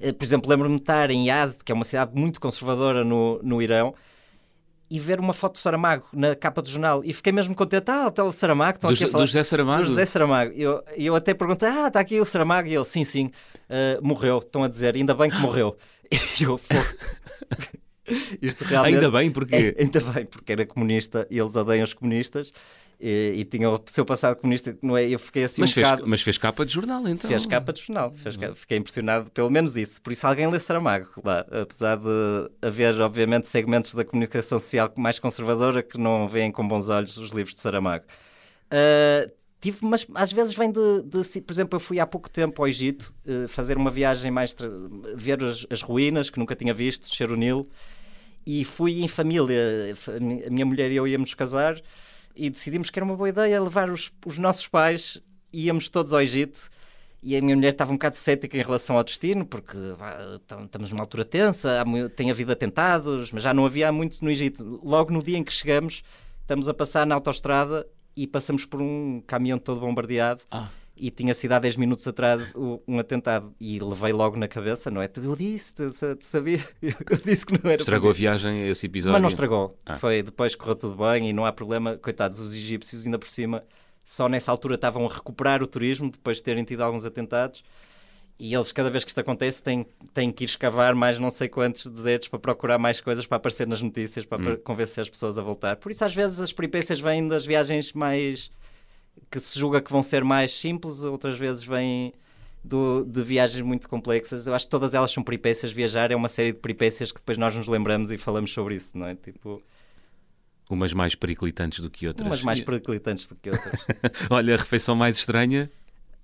Uh, por exemplo, lembro-me de estar em Yazd, que é uma cidade muito conservadora no, no Irão, e ver uma foto do Saramago na capa do jornal e fiquei mesmo contente. Ah, está o Saramago. Estão do, aqui a falar. do José Saramago? Do José Saramago. E eu, eu até perguntei, ah, está aqui o Saramago. E ele, sim, sim, uh, morreu. Estão a dizer, ainda bem que morreu. E eu, Isto realmente... Ainda bem, porque é, Ainda bem, porque era comunista e eles odeiam os comunistas e, e tinha o seu passado comunista, não é? Eu fiquei assim mas um fez, bocado... Mas fez capa de jornal, então? Fez capa de jornal, fez, uhum. fiquei impressionado, pelo menos isso. Por isso alguém lê Saramago lá, apesar de haver, obviamente, segmentos da comunicação social mais conservadora que não veem com bons olhos os livros de Saramago. Uh, tive, mas às vezes vem de, de, por exemplo, eu fui há pouco tempo ao Egito uh, fazer uma viagem mais ver as, as, ruínas que nunca tinha visto, descer o Nilo e fui em família. A minha mulher e eu íamos casar e decidimos que era uma boa ideia levar os, os nossos pais, íamos todos ao Egito. E a minha mulher estava um bocado cética em relação ao destino, porque estamos numa altura tensa, tem havido atentados, mas já não havia muito no Egito. Logo no dia em que chegamos, estamos a passar na autoestrada e passamos por um caminhão todo bombardeado. Ah e tinha sido há 10 minutos atrás um atentado e levei logo na cabeça, não é? Eu disse, tu, tu sabia, eu disse que não era. Estragou a viagem esse episódio? Mas não estragou. Ah. Foi depois correu tudo bem e não há problema. Coitados, os egípcios ainda por cima só nessa altura estavam a recuperar o turismo depois de terem tido alguns atentados. E eles, cada vez que isto acontece, têm, têm que ir escavar mais não sei quantos desertos para procurar mais coisas para aparecer nas notícias, para hum. convencer as pessoas a voltar. Por isso, às vezes, as peripécias vêm das viagens mais que se julga que vão ser mais simples, outras vezes vêm do, de viagens muito complexas. Eu acho que todas elas são peripécias. Viajar é uma série de peripécias que depois nós nos lembramos e falamos sobre isso, não é? Tipo. Umas mais periclitantes do que outras. Umas mais periclitantes do que outras. Olha, a refeição mais estranha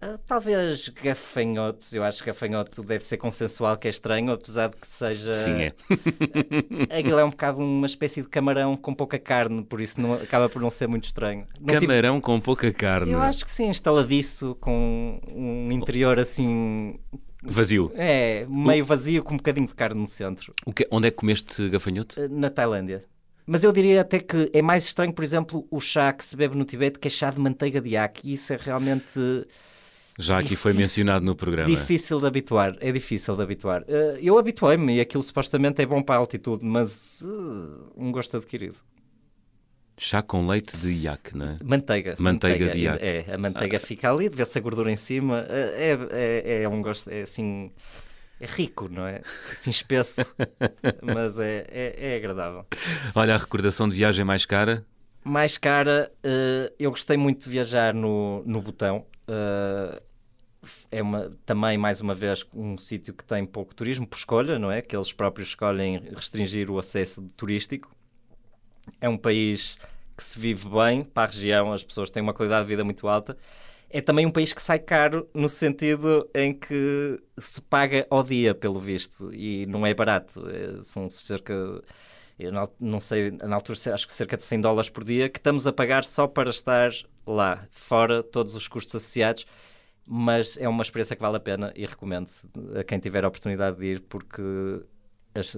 Uh, talvez gafanhotos, eu acho que gafanhoto deve ser consensual que é estranho, apesar de que seja. Sim, é. Aquilo é um bocado uma espécie de camarão com pouca carne, por isso não, acaba por não ser muito estranho. Não camarão com pouca carne. Eu acho que sim, instaladiço, com um interior assim. Vazio. É, meio vazio com um bocadinho de carne no centro. Que, onde é que comeste gafanhoto? Uh, na Tailândia. Mas eu diria até que é mais estranho, por exemplo, o chá que se bebe no Tibete, que é chá de manteiga de iaque. Isso é realmente já aqui foi mencionado no programa. Difícil de habituar, é difícil de habituar. Uh, eu habituei-me e aquilo supostamente é bom para a altitude, mas uh, um gosto adquirido. Chá com leite de iaque, não é? Manteiga. Manteiga, manteiga de iaque. É, a manteiga ah. fica ali, vê-se a gordura em cima. Eh, é, é, é um gosto, é assim... é rico, não é? Assim espesso, mas é, é, é, agradável. Olha, a recordação de viagem mais cara? Mais cara, uh, eu gostei muito de viajar no, no Botão. Uh, é uma, também, mais uma vez, um sítio que tem pouco turismo por escolha, não é? Que eles próprios escolhem restringir o acesso turístico. É um país que se vive bem para a região, as pessoas têm uma qualidade de vida muito alta é também um país que sai caro no sentido em que se paga ao dia, pelo visto, e não é barato. É, são cerca, eu não sei, na altura acho que cerca de 100 dólares por dia que estamos a pagar só para estar lá, fora todos os custos associados. Mas é uma experiência que vale a pena e recomendo-se a quem tiver a oportunidade de ir, porque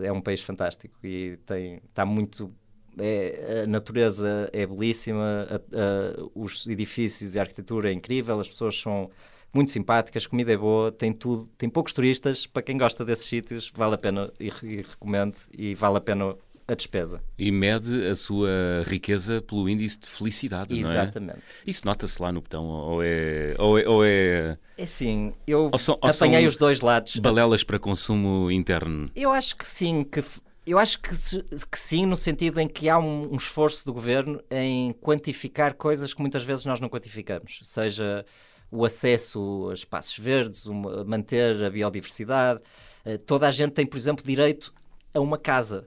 é um país fantástico e tem, está muito é, a natureza é belíssima, a, a, os edifícios e a arquitetura é incrível, as pessoas são muito simpáticas, comida é boa, tem tudo, tem poucos turistas, para quem gosta desses sítios vale a pena e, e recomendo e vale a pena a despesa. E mede a sua riqueza pelo índice de felicidade, Exatamente. não é? Exatamente. Isso nota-se lá no botão, ou é... Ou é, ou é... é sim, eu são, apanhei os dois lados. Balelas para consumo interno? Eu acho que sim, que eu acho que, que, sim, no sentido em que há um, um, esforço do governo em quantificar coisas que muitas vezes nós não quantificamos, seja o acesso a espaços verdes, uma, manter a biodiversidade. Uh, toda a gente tem, por exemplo, direito a uma casa,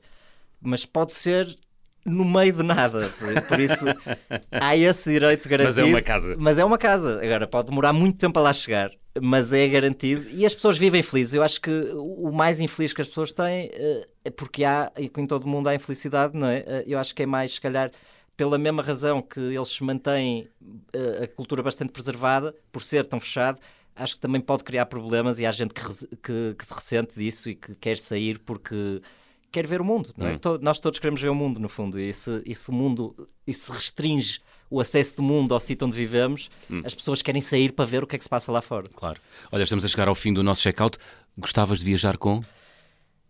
mas pode ser no meio de nada. Por, por, isso há esse direito garantido. Mas é uma casa. Mas é uma casa. Agora, pode demorar muito tempo a lá chegar, mas é garantido. E as pessoas vivem felizes. Eu acho que o mais infeliz que as pessoas têm eh, é porque há, e em todo o mundo há infelicidade, não é? Eh, eu acho que é mais, se calhar, pela mesma razão que eles mantêm eh, a cultura bastante preservada, por ser tão fechado, acho que também pode criar problemas e há gente que, que, que se ressente disso e que quer sair porque quer ver o mundo, não é? Hum. nós todos queremos ver o mundo, no fundo, e se, e se o mundo e se restringe o acesso do mundo ao sítio onde vivemos, hum. as pessoas querem sair para ver o que é que se passa lá fora. Claro. Olha, estamos a chegar ao fim do nosso check-out. Gostavas de viajar com?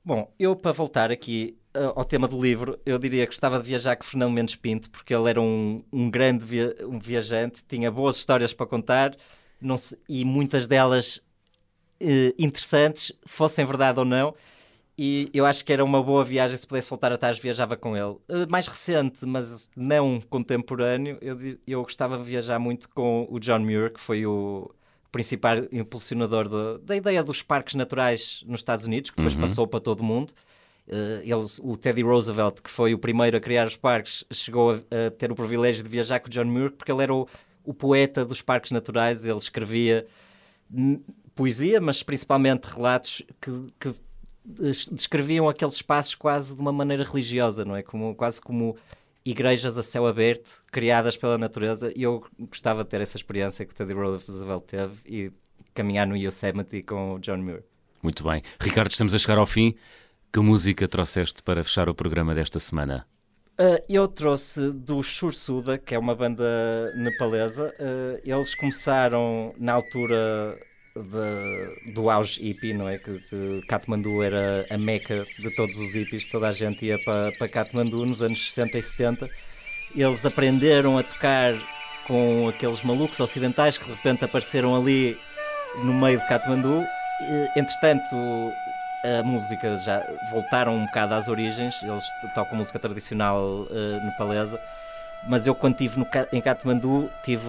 Bom, eu para voltar aqui uh, ao tema do livro, eu diria que gostava de viajar com Fernando Mendes Pinto, porque ele era um, um grande via um viajante, tinha boas histórias para contar se, e muitas delas uh, interessantes, fossem verdade ou não e eu acho que era uma boa viagem se pudesse voltar atrás, viajava com ele. Uh, mais recente, mas não contemporâneo, eu, eu gostava de viajar muito com o John Muir, que foi o principal impulsionador de, da ideia dos parques naturais nos Estados Unidos, que depois uhum. passou para todo o mundo. Uh, eles, o Teddy Roosevelt, que foi o primeiro a criar os parques, chegou a, a ter o privilégio de viajar com o John Muir, porque ele era o, o poeta dos parques naturais, ele escrevia poesia, mas principalmente relatos que, que descreviam aqueles espaços quase de uma maneira religiosa, não é? Como, quase como igrejas a céu aberto, criadas pela natureza, e eu gostava de ter essa experiência que o Teddy Roosevelt teve e caminhar no Yosemite com o John Muir. Muito bem. Ricardo, estamos a chegar ao fim. Que música trouxeste para fechar o programa desta semana? Uh, eu trouxe do Shursuda, que é uma banda nepalesa. Uh, eles começaram na altura de, do auge hippie, não é? Que, que Katmandu era a meca de todos os hippies, toda a gente ia para, para Katmandu nos anos 60 e 70. Eles aprenderam a tocar com aqueles malucos ocidentais que de repente apareceram ali no meio de Katmandu. Entretanto, a música já voltaram um bocado às origens, eles tocam música tradicional uh, nepalesa, mas eu quando estive em Katmandu tive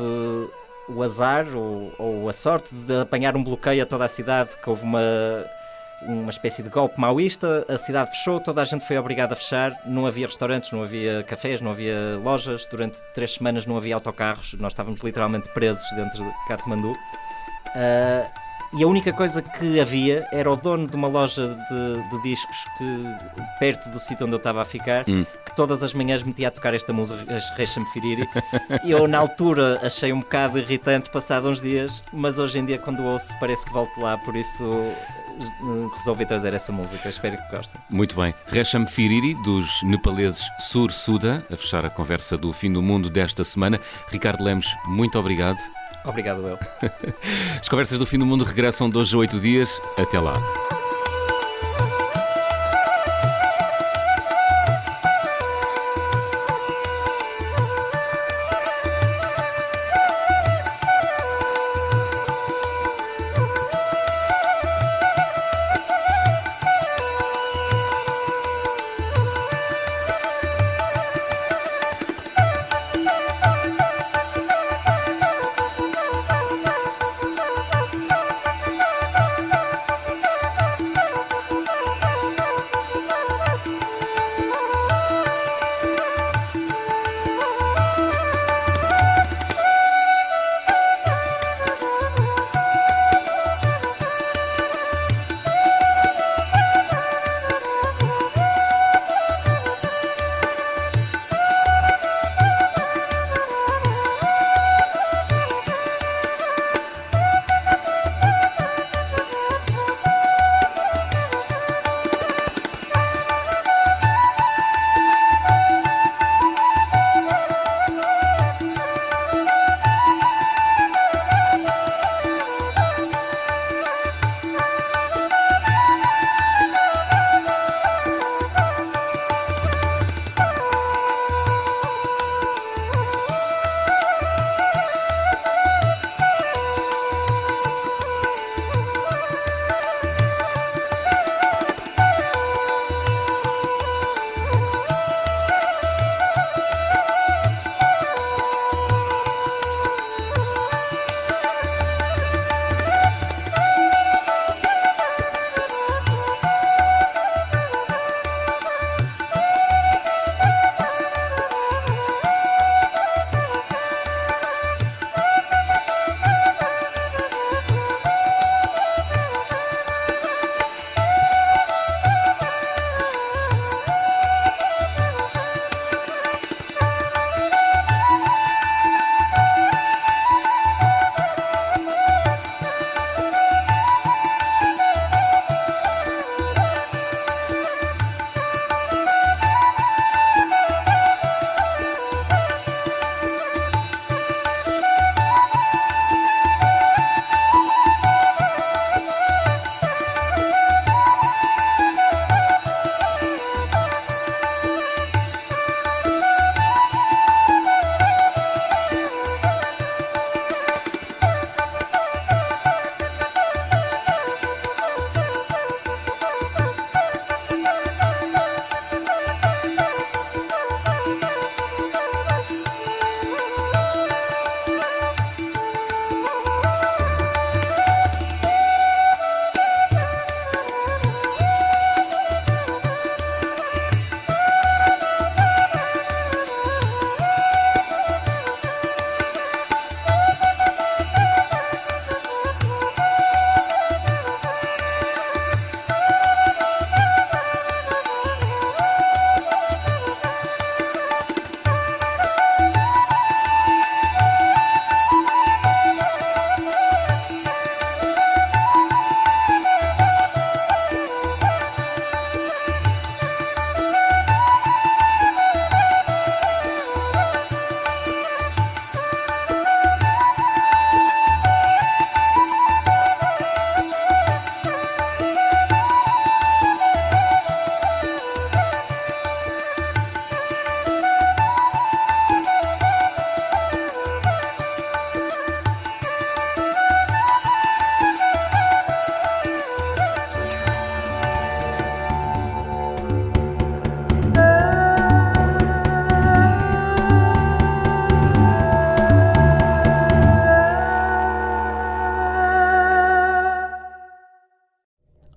o azar ou, ou, a sorte de apanhar um bloqueio a toda a cidade, que houve uma, uma espécie de golpe maoísta, a cidade fechou, toda a gente foi obrigada a fechar, não havia restaurantes, não havia cafés, não havia lojas, durante três semanas não havia autocarros, nós estávamos literalmente presos dentro de Katmandu. Uh, e a única coisa que havia era o dono de uma loja de, de discos que, perto do sítio onde eu estava a ficar, hum. que todas as manhãs metia a tocar esta música, Reixa-me Firiri. eu, na altura, achei um bocado irritante, passado uns dias, mas hoje em dia, quando ouço, parece que volto lá, por isso resolvi trazer essa música. Espero que gostem. Muito bem. Resham Firiri, dos nepaleses Sur Suda, a fechar a conversa do fim do mundo desta semana. Ricardo Lemos, muito obrigado. Obrigado, eu. As conversas do fim do mundo regressam de hoje a oito dias. Até lá.